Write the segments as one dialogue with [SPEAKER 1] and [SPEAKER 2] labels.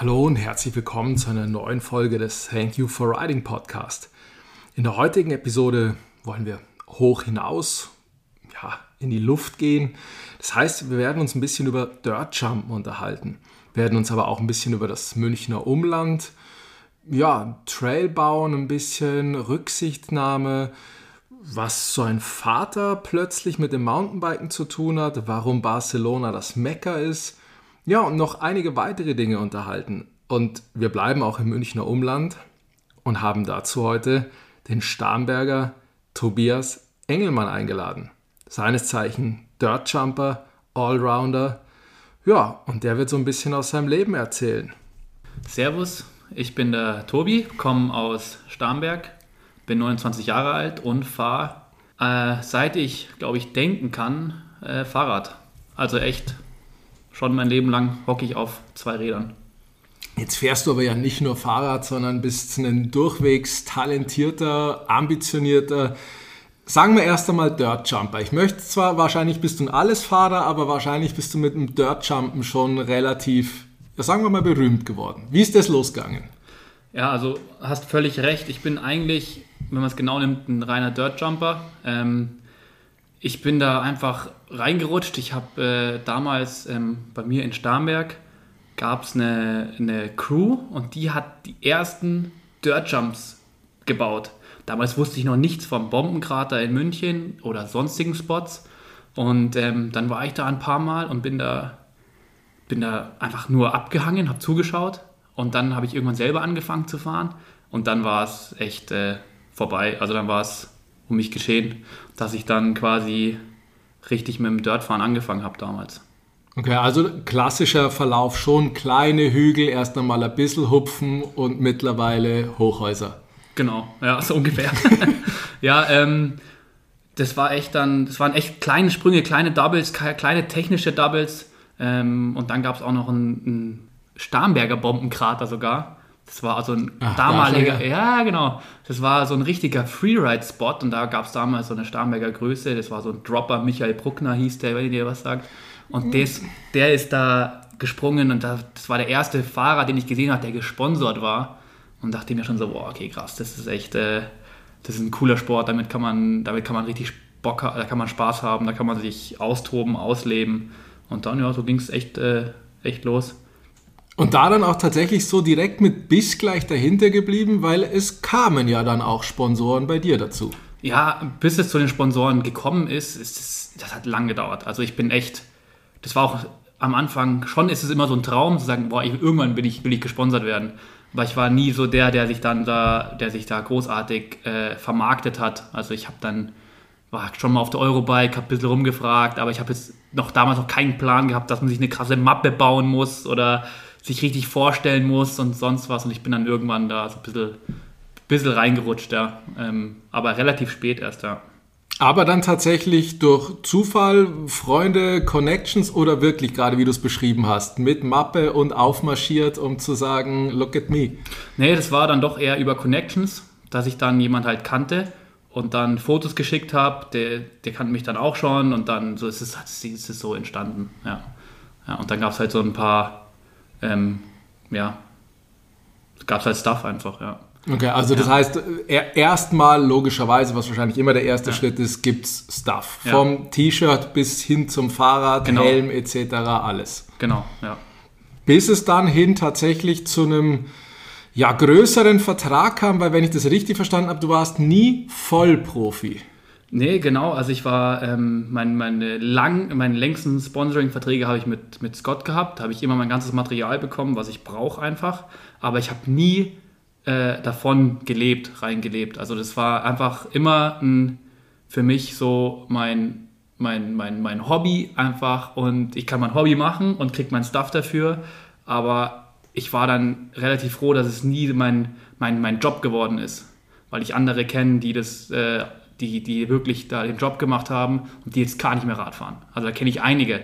[SPEAKER 1] Hallo und herzlich willkommen zu einer neuen Folge des Thank You for Writing Podcast. In der heutigen Episode wollen wir hoch hinaus, ja, in die Luft gehen. Das heißt, wir werden uns ein bisschen über Dirtjumpen unterhalten, werden uns aber auch ein bisschen über das Münchner Umland, ja, Trail bauen, ein bisschen Rücksichtnahme, was so ein Vater plötzlich mit dem Mountainbiken zu tun hat, warum Barcelona das Mekka ist, ja, und noch einige weitere Dinge unterhalten. Und wir bleiben auch im Münchner Umland und haben dazu heute den Starnberger Tobias Engelmann eingeladen. Seines Zeichen Dirtjumper, Allrounder. Ja, und der wird so ein bisschen aus seinem Leben erzählen.
[SPEAKER 2] Servus, ich bin der Tobi, komme aus Starnberg, bin 29 Jahre alt und fahre, äh, seit ich, glaube ich, denken kann, äh, Fahrrad. Also echt, schon mein Leben lang hocke ich auf zwei Rädern.
[SPEAKER 1] Jetzt fährst du aber ja nicht nur Fahrrad, sondern bist ein durchwegs talentierter, ambitionierter, sagen wir erst einmal Dirtjumper. Ich möchte zwar, wahrscheinlich bist du ein Allesfahrer, aber wahrscheinlich bist du mit dem Dirtjumpen schon relativ, ja, sagen wir mal, berühmt geworden. Wie ist das losgegangen?
[SPEAKER 2] Ja, also hast völlig recht. Ich bin eigentlich, wenn man es genau nimmt, ein reiner Dirtjumper. Ähm, ich bin da einfach reingerutscht. Ich habe äh, damals ähm, bei mir in Starnberg gab es eine, eine Crew und die hat die ersten Dirtjumps gebaut. Damals wusste ich noch nichts vom Bombenkrater in München oder sonstigen Spots. Und ähm, dann war ich da ein paar Mal und bin da, bin da einfach nur abgehangen, habe zugeschaut. Und dann habe ich irgendwann selber angefangen zu fahren. Und dann war es echt äh, vorbei. Also dann war es um mich geschehen, dass ich dann quasi richtig mit dem Dirtfahren angefangen habe damals.
[SPEAKER 1] Okay, also klassischer Verlauf schon kleine Hügel, erst einmal ein bisschen hupfen und mittlerweile Hochhäuser.
[SPEAKER 2] Genau, ja, so ungefähr. ja, ähm, das war echt dann, das waren echt kleine Sprünge, kleine Doubles, kleine technische Doubles. Ähm, und dann gab es auch noch einen, einen Starnberger Bombenkrater sogar. Das war also ein Ach, damaliger, ja. genau, das war so ein richtiger Freeride-Spot und da gab es damals so eine Starnberger Größe, das war so ein Dropper, Michael Bruckner hieß der, wenn ihr dir was sagt. Und des, der ist da gesprungen und das war der erste Fahrer, den ich gesehen habe, der gesponsert war. Und dachte mir schon so, boah, okay, krass, das ist echt, äh, das ist ein cooler Sport, damit kann man, damit kann man richtig Bock, da kann man Spaß haben, da kann man sich austoben, ausleben. Und dann, ja, so ging es echt, äh, echt los.
[SPEAKER 1] Und da dann auch tatsächlich so direkt mit Biss gleich dahinter geblieben, weil es kamen ja dann auch Sponsoren bei dir dazu.
[SPEAKER 2] Ja, bis es zu den Sponsoren gekommen ist, ist das, das hat lang gedauert. Also ich bin echt, das war auch am Anfang, schon ist es immer so ein Traum zu sagen, boah, ich, irgendwann bin ich, will ich gesponsert werden. Aber ich war nie so der, der sich dann da, der sich da großartig äh, vermarktet hat. Also ich habe dann, war schon mal auf der Eurobike, habe ein bisschen rumgefragt, aber ich habe jetzt noch damals noch keinen Plan gehabt, dass man sich eine krasse Mappe bauen muss oder sich richtig vorstellen muss und sonst was. Und ich bin dann irgendwann da so ein bisschen, bisschen reingerutscht, ja. Ähm, aber relativ spät erst, ja.
[SPEAKER 1] Aber dann tatsächlich durch Zufall, Freunde, Connections oder wirklich gerade wie du es beschrieben hast, mit Mappe und aufmarschiert, um zu sagen, look at me.
[SPEAKER 2] Nee, das war dann doch eher über Connections, dass ich dann jemand halt kannte und dann Fotos geschickt habe, der, der kannte mich dann auch schon und dann so ist es, ist es so entstanden, ja. ja und dann gab es halt so ein paar, ähm, ja, gab es halt Stuff einfach, ja.
[SPEAKER 1] Okay, also das ja. heißt, erstmal logischerweise, was wahrscheinlich immer der erste ja. Schritt ist, gibt es Stuff. Ja. Vom T-Shirt bis hin zum Fahrrad, genau. Helm etc. alles.
[SPEAKER 2] Genau, ja.
[SPEAKER 1] Bis es dann hin tatsächlich zu einem ja, größeren Vertrag kam, weil wenn ich das richtig verstanden habe, du warst nie Vollprofi.
[SPEAKER 2] Nee, genau. Also ich war, ähm, mein, meine, lang, meine längsten Sponsoring-Verträge habe ich mit, mit Scott gehabt. Da habe ich immer mein ganzes Material bekommen, was ich brauche einfach. Aber ich habe nie äh, davon gelebt, reingelebt. Also das war einfach immer ein, für mich so mein, mein, mein, mein Hobby einfach und ich kann mein Hobby machen und kriege mein Stuff dafür, aber ich war dann relativ froh, dass es nie mein, mein, mein Job geworden ist, weil ich andere kenne, die das, äh, die, die wirklich da den Job gemacht haben und die jetzt gar nicht mehr Rad fahren. Also da kenne ich einige.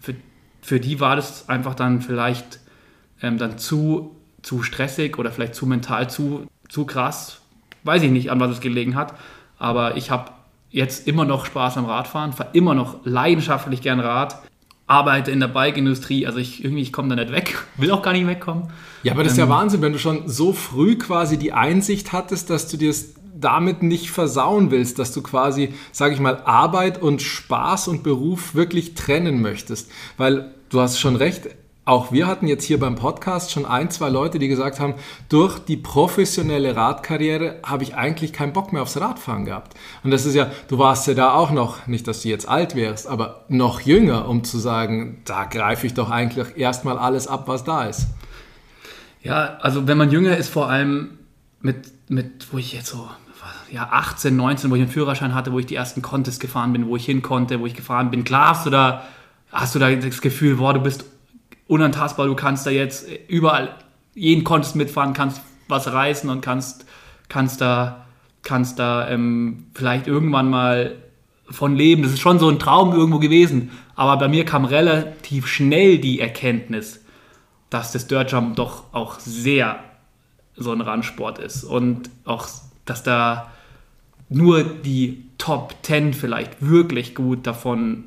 [SPEAKER 2] Für, für die war das einfach dann vielleicht ähm, dann zu zu stressig oder vielleicht zu mental zu, zu krass. Weiß ich nicht, an was es gelegen hat. Aber ich habe jetzt immer noch Spaß am Radfahren, fahre immer noch leidenschaftlich gern Rad. arbeite in der Bike-Industrie, also ich irgendwie, ich komme da nicht weg, will auch gar nicht wegkommen.
[SPEAKER 1] Ja, aber das ist ja Wahnsinn, wenn du schon so früh quasi die Einsicht hattest, dass du dir es damit nicht versauen willst, dass du quasi, sage ich mal, Arbeit und Spaß und Beruf wirklich trennen möchtest. Weil du hast schon recht, auch wir hatten jetzt hier beim Podcast schon ein, zwei Leute, die gesagt haben, durch die professionelle Radkarriere habe ich eigentlich keinen Bock mehr aufs Radfahren gehabt. Und das ist ja, du warst ja da auch noch, nicht, dass du jetzt alt wärst, aber noch jünger, um zu sagen, da greife ich doch eigentlich erstmal alles ab, was da ist.
[SPEAKER 2] Ja, also wenn man jünger ist, vor allem mit, mit wo ich jetzt so ja, 18, 19, wo ich einen Führerschein hatte, wo ich die ersten Contests gefahren bin, wo ich hin konnte, wo ich gefahren bin. Klar hast du da, hast du da das Gefühl, boah, du bist unantastbar, du kannst da jetzt überall jeden Contest mitfahren, kannst was reißen und kannst, kannst da, kannst da ähm, vielleicht irgendwann mal von leben. Das ist schon so ein Traum irgendwo gewesen. Aber bei mir kam relativ schnell die Erkenntnis, dass das Dirt Jump doch auch sehr so ein Randsport ist und auch, dass da nur die Top 10 vielleicht wirklich gut davon,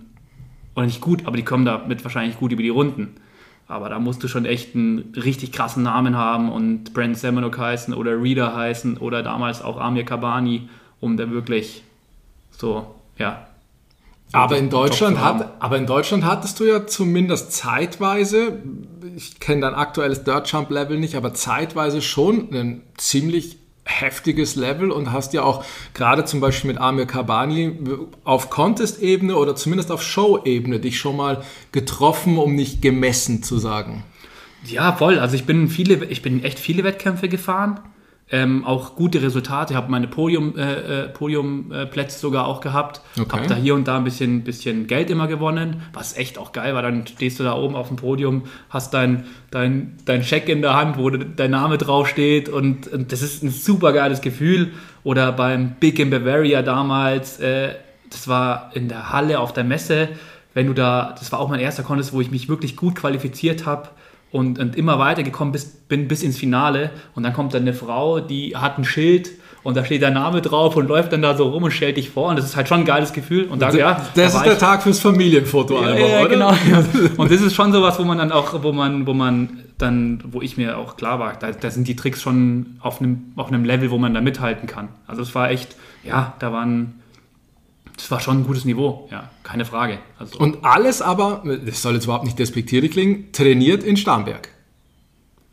[SPEAKER 2] oder nicht gut, aber die kommen damit wahrscheinlich gut über die Runden. Aber da musst du schon echt einen richtig krassen Namen haben und Brent Semenuk heißen oder Reader heißen oder damals auch Amir Kabani, um da wirklich so, ja.
[SPEAKER 1] Aber in, Deutschland hat, aber in Deutschland hattest du ja zumindest zeitweise, ich kenne dein aktuelles Dirt Jump Level nicht, aber zeitweise schon einen ziemlich heftiges Level und hast ja auch gerade zum Beispiel mit Amir Kabani auf Contest-Ebene oder zumindest auf Show-Ebene dich schon mal getroffen, um nicht gemessen zu sagen.
[SPEAKER 2] Ja, voll. Also ich bin viele, ich bin echt viele Wettkämpfe gefahren ähm, auch gute Resultate. Ich habe meine Podium, äh, äh, Podiumplätze sogar auch gehabt. Okay. Habe da hier und da ein bisschen, bisschen Geld immer gewonnen, was echt auch geil war. Dann stehst du da oben auf dem Podium, hast dein, dein, dein Scheck in der Hand, wo dein Name draufsteht und, und das ist ein super geiles Gefühl. Oder beim Big in Bavaria damals, äh, das war in der Halle auf der Messe, wenn du da, das war auch mein erster Contest, wo ich mich wirklich gut qualifiziert habe und, und immer weitergekommen bis, bin bis ins Finale. Und dann kommt dann eine Frau, die hat ein Schild und da steht der Name drauf und läuft dann da so rum und stellt dich vor. Und das ist halt schon ein geiles Gefühl. Und da, ja,
[SPEAKER 1] das da ist der Tag fürs Familienfoto,
[SPEAKER 2] ja, ja, oder? genau. Und das ist schon sowas, wo man dann auch, wo man, wo man dann, wo ich mir auch klar war, da, da sind die Tricks schon auf einem, auf einem Level, wo man da mithalten kann. Also es war echt, ja, da waren das war schon ein gutes Niveau, ja, keine Frage.
[SPEAKER 1] Also und alles aber, das soll jetzt überhaupt nicht despektierlich klingen, trainiert in Starnberg.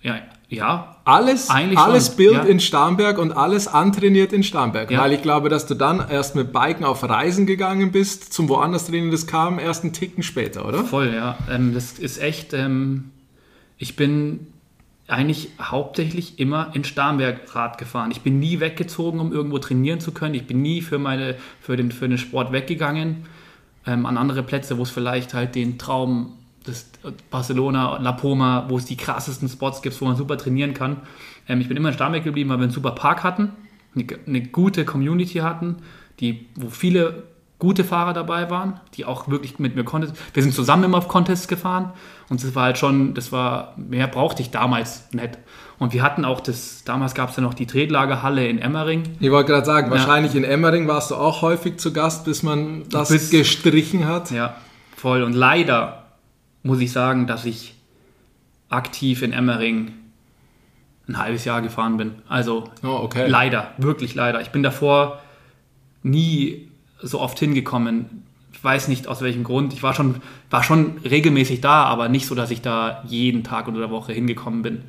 [SPEAKER 2] Ja, ja.
[SPEAKER 1] Alles, alles Bild ja. in Starnberg und alles antrainiert in Starnberg. Ja. Weil ich glaube, dass du dann erst mit Biken auf Reisen gegangen bist, zum woanders trainieren, das kam erst einen Ticken später, oder?
[SPEAKER 2] Voll, ja. Ähm, das ist echt, ähm, ich bin eigentlich hauptsächlich immer in Starnberg Rad gefahren. Ich bin nie weggezogen, um irgendwo trainieren zu können. Ich bin nie für, meine, für, den, für den Sport weggegangen ähm, an andere Plätze, wo es vielleicht halt den Traum des Barcelona, La Poma, wo es die krassesten Spots gibt, wo man super trainieren kann. Ähm, ich bin immer in Starnberg geblieben, weil wir einen super Park hatten, eine, eine gute Community hatten, die, wo viele gute Fahrer dabei waren, die auch wirklich mit mir Contests. Wir sind zusammen immer auf Contests gefahren und das war halt schon, das war, mehr brauchte ich damals nicht. Und wir hatten auch das, damals gab es ja noch die Tretlagerhalle in Emmering.
[SPEAKER 1] Ich wollte gerade sagen, ja. wahrscheinlich in Emmering warst du auch häufig zu Gast, bis man das bis, gestrichen hat.
[SPEAKER 2] Ja, voll. Und leider muss ich sagen, dass ich aktiv in Emmering ein halbes Jahr gefahren bin. Also oh, okay. leider, wirklich leider. Ich bin davor nie so oft hingekommen. Ich weiß nicht aus welchem Grund. Ich war schon, war schon regelmäßig da, aber nicht so, dass ich da jeden Tag unter der Woche hingekommen bin.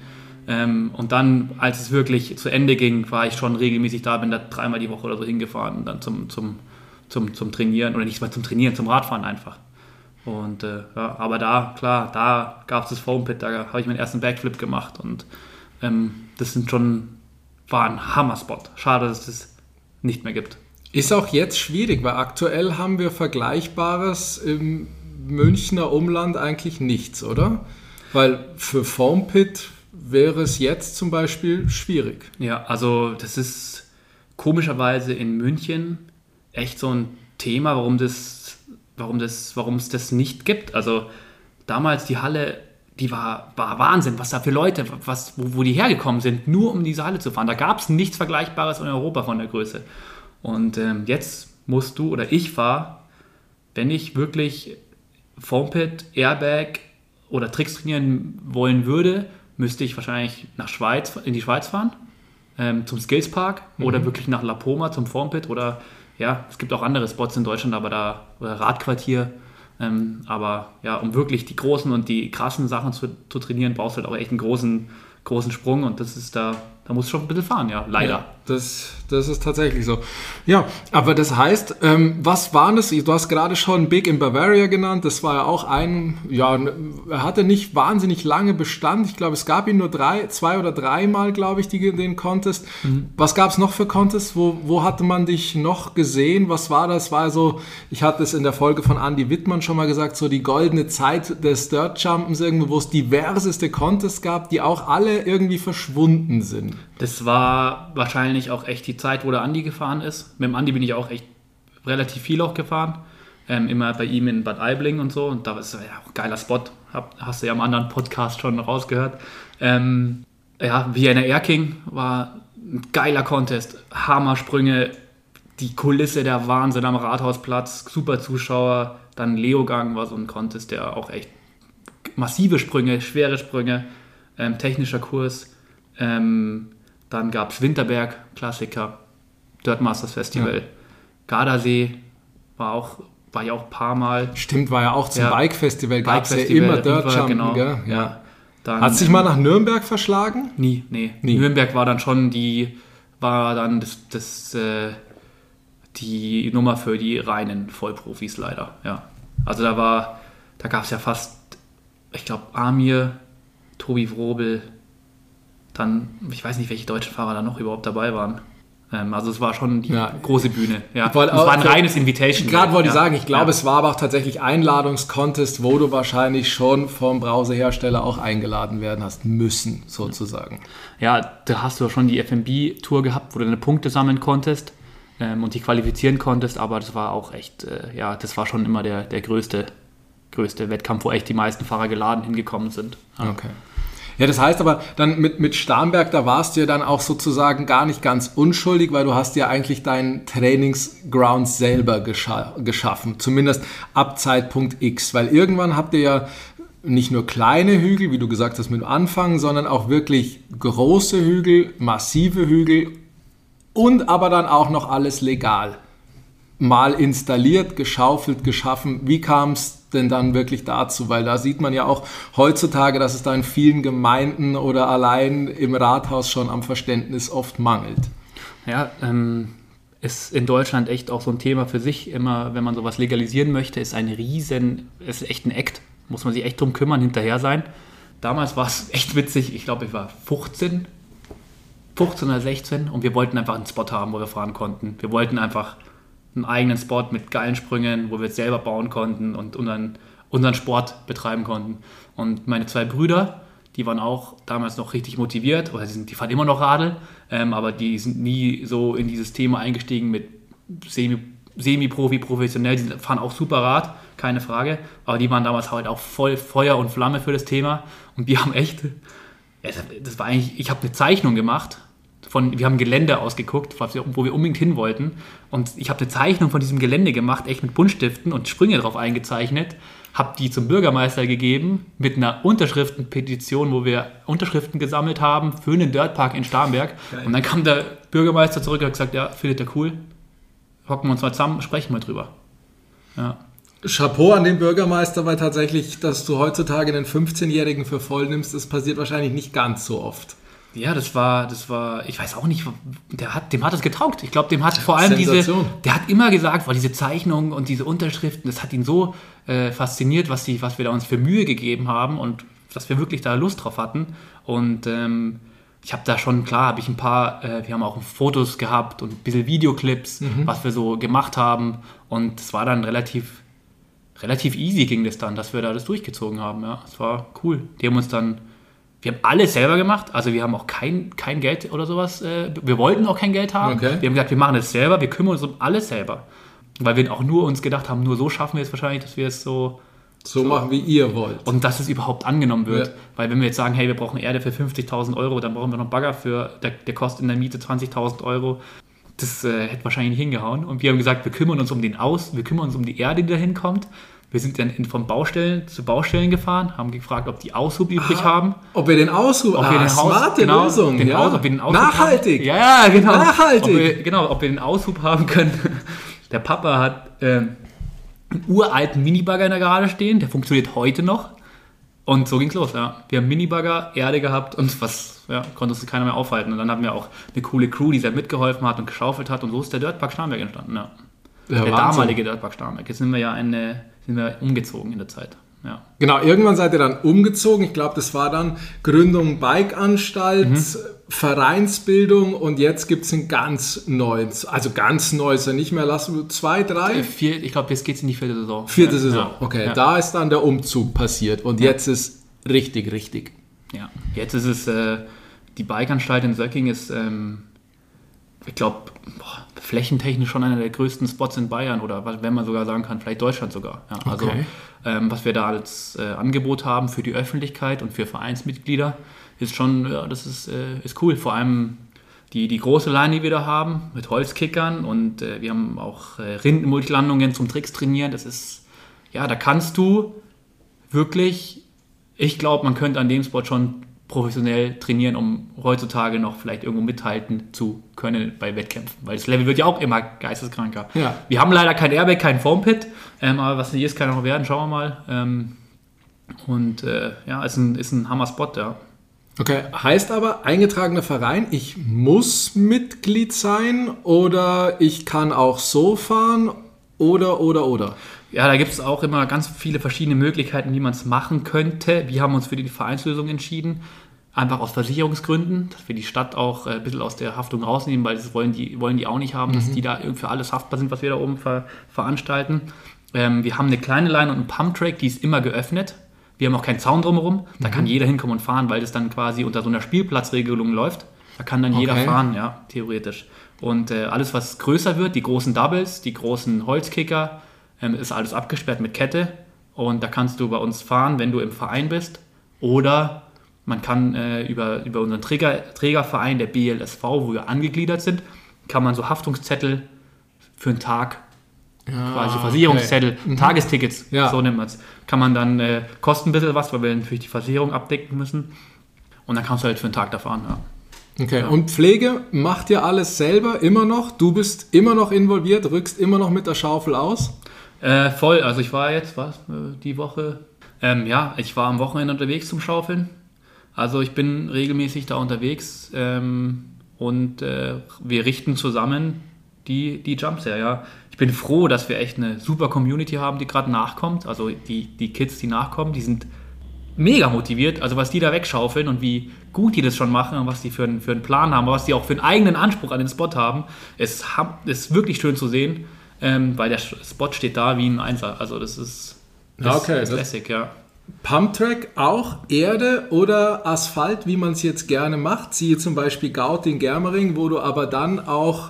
[SPEAKER 2] Ähm, und dann, als es wirklich zu Ende ging, war ich schon regelmäßig da, bin da dreimal die Woche oder so hingefahren, dann zum, zum, zum, zum Trainieren oder nicht mal zum Trainieren, zum Radfahren einfach. Und äh, ja, aber da, klar, da gab es das Foam Pit, da habe ich meinen ersten Backflip gemacht und ähm, das sind schon, war ein Hammer-Spot. Schade, dass es das nicht mehr gibt.
[SPEAKER 1] Ist auch jetzt schwierig, weil aktuell haben wir Vergleichbares im Münchner Umland eigentlich nichts, oder? Weil für Foam Pit wäre es jetzt zum Beispiel schwierig.
[SPEAKER 2] Ja, also das ist komischerweise in München echt so ein Thema, warum das, warum das, warum es das nicht gibt. Also damals die Halle, die war, war Wahnsinn, was da für Leute, was, wo, wo die hergekommen sind, nur um diese Halle zu fahren. Da gab es nichts Vergleichbares in Europa von der Größe. Und ähm, jetzt musst du oder ich fahre, wenn ich wirklich Foampit, Airbag oder Tricks trainieren wollen würde, müsste ich wahrscheinlich nach Schweiz, in die Schweiz fahren, ähm, zum Skills Park oder wirklich nach La Poma zum Foampit oder ja, es gibt auch andere Spots in Deutschland, aber da, oder Radquartier. Ähm, aber ja, um wirklich die großen und die krassen Sachen zu, zu trainieren, brauchst du halt auch echt einen großen, großen Sprung und das ist da, da musst du schon ein bisschen fahren, ja, leider.
[SPEAKER 1] Ja, das, das ist tatsächlich so. Ja, aber das heißt, ähm, was waren das? Du hast gerade schon Big in Bavaria genannt. Das war ja auch ein, ja, er hatte nicht wahnsinnig lange Bestand. Ich glaube, es gab ihn nur drei, zwei oder dreimal, glaube ich, die, den Contest. Was gab es noch für Contests? Wo, wo hatte man dich noch gesehen? Was war das? War so, ich hatte es in der Folge von Andy Wittmann schon mal gesagt, so die goldene Zeit des Dirt Jumpens irgendwo, wo es diverseste Contests gab, die auch alle irgendwie verschwunden sind.
[SPEAKER 2] Das war wahrscheinlich auch echt die Zeit, wo der Andi gefahren ist. Mit dem Andi bin ich auch echt relativ viel auch gefahren. Ähm, immer bei ihm in Bad Aibling und so. Und da ist ja auch ein geiler Spot. Hab, hast du ja im anderen Podcast schon rausgehört. Ähm, ja, Vienna Air King war ein geiler Contest. Hammersprünge, die Kulisse, der Wahnsinn am Rathausplatz, super Zuschauer. Dann Leogang war so ein Contest, der auch echt massive Sprünge, schwere Sprünge, ähm, technischer Kurs. Ähm, dann gab es Winterberg, Klassiker, Dirt Masters Festival.
[SPEAKER 1] Ja.
[SPEAKER 2] Gardasee war auch, war ja auch ein paar Mal.
[SPEAKER 1] Stimmt, war ja auch zum
[SPEAKER 2] Ja.
[SPEAKER 1] Bike-Festival, gab es ja immer Dirt Jumpen,
[SPEAKER 2] genau.
[SPEAKER 1] gell?
[SPEAKER 2] Ja. Dann,
[SPEAKER 1] Hat sich
[SPEAKER 2] ähm,
[SPEAKER 1] mal nach Nürnberg verschlagen?
[SPEAKER 2] Nie, nee.
[SPEAKER 1] Nie.
[SPEAKER 2] Nürnberg war dann schon die, war dann das, das äh, die Nummer für die reinen Vollprofis leider, ja. Also da war, da gab es ja fast, ich glaube, Amir, Tobi Wrobel, dann, ich weiß nicht, welche deutschen Fahrer da noch überhaupt dabei waren. Ähm, also es war schon die
[SPEAKER 1] Ja.
[SPEAKER 2] große Bühne, ja.
[SPEAKER 1] Wollte
[SPEAKER 2] es war ein reines Invitation.
[SPEAKER 1] Gerade wollte
[SPEAKER 2] ja.
[SPEAKER 1] ich sagen, ich glaube, es war aber auch tatsächlich Einladungscontest, wo du wahrscheinlich schon vom Browserhersteller auch eingeladen werden hast müssen, sozusagen.
[SPEAKER 2] Ja, da hast du ja schon die FMB-Tour gehabt, wo du deine Punkte sammeln konntest ähm, und die qualifizieren konntest, aber das war auch echt, äh, ja, das war schon immer der, der größte, größte Wettkampf, wo echt die meisten Fahrer geladen hingekommen sind.
[SPEAKER 1] Okay. Ja, das heißt aber, dann mit, mit Starnberg, da warst du ja dann auch sozusagen gar nicht ganz unschuldig, weil du hast ja eigentlich deinen Trainingsground selber gescha geschaffen, zumindest ab Zeitpunkt X, weil irgendwann habt ihr ja nicht nur kleine Hügel, wie du gesagt hast, mit dem Anfang, sondern auch wirklich große Hügel, massive Hügel und aber dann auch noch alles legal. Mal installiert, geschaufelt, geschaffen. Wie kam es denn dann wirklich dazu? Weil da sieht man ja auch heutzutage, dass es da in vielen Gemeinden oder allein im Rathaus schon am Verständnis oft mangelt.
[SPEAKER 2] Ja, ähm, ist in Deutschland echt auch so ein Thema für sich. Immer, wenn man sowas legalisieren möchte, ist ein riesen, ist echt ein Act. Muss man sich echt drum kümmern, hinterher sein. Damals war es echt witzig. Ich glaube, ich war 15, 15 oder 16 und wir wollten einfach einen Spot haben, wo wir fahren konnten. Wir wollten einfach einen eigenen Spot mit geilen Sprüngen, wo wir es selber bauen konnten und unseren, unseren Sport betreiben konnten. Und meine zwei Brüder, die waren auch damals noch richtig motiviert, oder die, sind, die fahren immer noch Radl, ähm, aber die sind nie so in dieses Thema eingestiegen mit Semi, Semi-Profi, professionell, die fahren auch super Rad, keine Frage, aber die waren damals halt auch voll Feuer und Flamme für das Thema. Und wir haben echt, das war eigentlich, ich habe eine Zeichnung gemacht, von, wir haben Gelände ausgeguckt, wo wir unbedingt hin wollten. Und ich habe eine Zeichnung von diesem Gelände gemacht, echt mit Buntstiften und Sprünge drauf eingezeichnet. Habe die zum Bürgermeister gegeben mit einer Unterschriftenpetition, wo wir Unterschriften gesammelt haben für einen Dirtpark in Starnberg. Und dann kam der Bürgermeister zurück und hat gesagt, ja, findet er cool. Hocken wir uns mal zusammen, sprechen wir drüber. Ja.
[SPEAKER 1] Chapeau an den Bürgermeister, weil tatsächlich, dass du heutzutage einen 15-Jährigen für voll nimmst, das passiert wahrscheinlich nicht ganz so oft.
[SPEAKER 2] Ja, das war, das war, ich weiß auch nicht, der hat, dem hat es getaugt. Ich glaube, dem hat vor allem diese,
[SPEAKER 1] Sensation.
[SPEAKER 2] der hat immer gesagt, weil diese Zeichnungen und diese Unterschriften, das hat ihn so äh, fasziniert, was, die, was wir da uns für Mühe gegeben haben und dass wir wirklich da Lust drauf hatten. Und ähm, ich habe da schon, klar, habe ich ein paar, äh, wir haben auch Fotos gehabt und ein bisschen Videoclips, was wir so gemacht haben. Und es war dann relativ, relativ easy ging das dann, dass wir da das durchgezogen haben. Ja, es war cool. Die haben uns dann wir haben alles selber gemacht, also wir haben auch kein, kein Geld oder sowas, äh, wir wollten auch kein Geld haben.
[SPEAKER 1] Okay.
[SPEAKER 2] Wir haben gesagt, wir machen das selber, wir kümmern uns um alles selber. Weil wir auch nur uns gedacht haben, nur so schaffen wir es wahrscheinlich, dass wir es so,
[SPEAKER 1] So, machen, wie ihr wollt.
[SPEAKER 2] und dass es überhaupt angenommen wird.
[SPEAKER 1] Ja.
[SPEAKER 2] Weil wenn wir jetzt sagen, hey, wir brauchen Erde für 50.000 Euro, dann brauchen wir noch einen Bagger für, der, der kostet in der Miete 20.000 Euro. Das äh, hätte wahrscheinlich nicht hingehauen. Und wir haben gesagt, wir kümmern uns um den Aus, wir kümmern uns um die Erde, die da hinkommt. Wir sind dann von Baustellen zu Baustellen gefahren, haben gefragt, ob die Aushub übrig haben.
[SPEAKER 1] Ob wir den Aushub,
[SPEAKER 2] Ob
[SPEAKER 1] ah,
[SPEAKER 2] wir den Haus-
[SPEAKER 1] smarte
[SPEAKER 2] genau,
[SPEAKER 1] Lösung,
[SPEAKER 2] den
[SPEAKER 1] ja.
[SPEAKER 2] Aus- ob wir den Aushub
[SPEAKER 1] Nachhaltig.
[SPEAKER 2] Haben. Ja, ja, genau.
[SPEAKER 1] Nachhaltig.
[SPEAKER 2] Ob wir, genau, ob wir den Aushub haben können. Der Papa hat ähm, einen uralten Minibagger in der Garage stehen, der funktioniert heute noch. Und so ging's los, ja. Wir haben Minibagger, Erde gehabt und was, ja, konnte uns keiner mehr aufhalten. Und dann hatten wir auch eine coole Crew, die sehr mitgeholfen hat und geschaufelt hat. Und so ist der Dirtpark Starnberg entstanden, ja.
[SPEAKER 1] Ja,
[SPEAKER 2] der
[SPEAKER 1] Wahnsinn.
[SPEAKER 2] damalige Dirtpark Starnberg. Jetzt sind wir ja eine, sind wir umgezogen in der Zeit. Ja.
[SPEAKER 1] Genau, irgendwann seid ihr dann umgezogen. Ich glaube, das war dann Gründung Bikeanstalt,
[SPEAKER 2] Mhm.
[SPEAKER 1] Vereinsbildung und jetzt gibt es ein ganz neues, also ganz neues, nicht mehr, lassen wir zwei, drei?
[SPEAKER 2] Vier, ich glaube, jetzt geht's in die vierte Saison.
[SPEAKER 1] Vierte
[SPEAKER 2] ja,
[SPEAKER 1] Saison. Okay,
[SPEAKER 2] ja.
[SPEAKER 1] da ist dann der Umzug passiert und jetzt ist richtig, richtig.
[SPEAKER 2] Ja, jetzt ist es, äh, die Bikeanstalt in Söcking ist, ähm, ich glaube, flächentechnisch schon einer der größten Spots in Bayern oder wenn man sogar sagen kann, vielleicht Deutschland sogar. Ja, also,
[SPEAKER 1] Okay.
[SPEAKER 2] ähm, was wir da als äh, Angebot haben für die Öffentlichkeit und für Vereinsmitglieder, ist schon, ja, das ist, äh, ist cool. Vor allem die, die große Line, die wir da haben, mit Holzkickern und äh, wir haben auch äh, Rindenmultilandungen zum Tricks trainieren. Das ist, ja, da kannst du wirklich, ich glaube, man könnte an dem Spot schon professionell trainieren, um heutzutage noch vielleicht irgendwo mithalten zu können bei Wettkämpfen. Weil das Level wird ja auch immer geisteskranker.
[SPEAKER 1] Ja.
[SPEAKER 2] Wir haben leider kein Airbag, kein Foampit, ähm, aber was nicht ist, kann ja noch werden, schauen wir mal. Ähm, und äh, ja, ist ein, ist ein Hammer-Spot, ja.
[SPEAKER 1] Okay, heißt aber eingetragener Verein, ich muss Mitglied sein oder ich kann auch so fahren oder, oder, oder.
[SPEAKER 2] Ja, da gibt es auch immer ganz viele verschiedene Möglichkeiten, wie man es machen könnte. Wir haben uns für die Vereinslösung entschieden, einfach aus Versicherungsgründen, dass wir die Stadt auch äh, ein bisschen aus der Haftung rausnehmen, weil das wollen die, wollen die auch nicht haben, dass die da irgendwie für alles haftbar sind, was wir da oben ver veranstalten. Ähm, wir haben eine kleine Line und einen Pumptrack, die ist immer geöffnet. Wir haben auch keinen Zaun drumherum, da kann jeder hinkommen und fahren, weil das dann quasi unter so einer Spielplatzregelung läuft. Da kann dann jeder
[SPEAKER 1] Okay.
[SPEAKER 2] fahren, ja, theoretisch. Und äh, alles, was größer wird, die großen Doubles, die großen Holzkicker, ähm, ist alles abgesperrt mit Kette. Und da kannst du bei uns fahren, wenn du im Verein bist. Oder man kann äh, über, über unseren Träger, Trägerverein, der BLSV, wo wir angegliedert sind, kann man so Haftungszettel für einen Tag, quasi Versicherungszettel, Tagestickets,
[SPEAKER 1] Ah, Ja.
[SPEAKER 2] so nennt man es, kann man dann, äh, kosten ein bisschen was, weil wir natürlich die Versicherung abdecken müssen. Und dann kannst du halt für einen Tag da fahren, ja.
[SPEAKER 1] Okay, und Pflege macht ihr alles selber immer noch? Du bist immer noch involviert, rückst immer noch mit der Schaufel aus?
[SPEAKER 2] Äh, voll, also ich war jetzt, was, äh, die Woche, ähm, ja, ich war am Wochenende unterwegs zum Schaufeln. Also ich bin regelmäßig da unterwegs ähm, und äh, wir richten zusammen die, die Jumps her, ja. Ich bin froh, dass wir echt eine super Community haben, die gerade nachkommt. Also die, die Kids, die nachkommen, die sind mega motiviert. Also was die da wegschaufeln und wie gut die das schon machen und was die für einen, für einen Plan haben, was die auch für einen eigenen Anspruch an den Spot haben, ist, ist wirklich schön zu sehen, ähm, weil der Spot steht da wie ein Einser. Also das ist, das
[SPEAKER 1] Ja, okay,
[SPEAKER 2] ist
[SPEAKER 1] das-
[SPEAKER 2] lässig, ja.
[SPEAKER 1] Pumptrack auch Erde oder Asphalt, wie man es jetzt gerne macht. Siehe zum Beispiel Gauting, Germering, wo du aber dann auch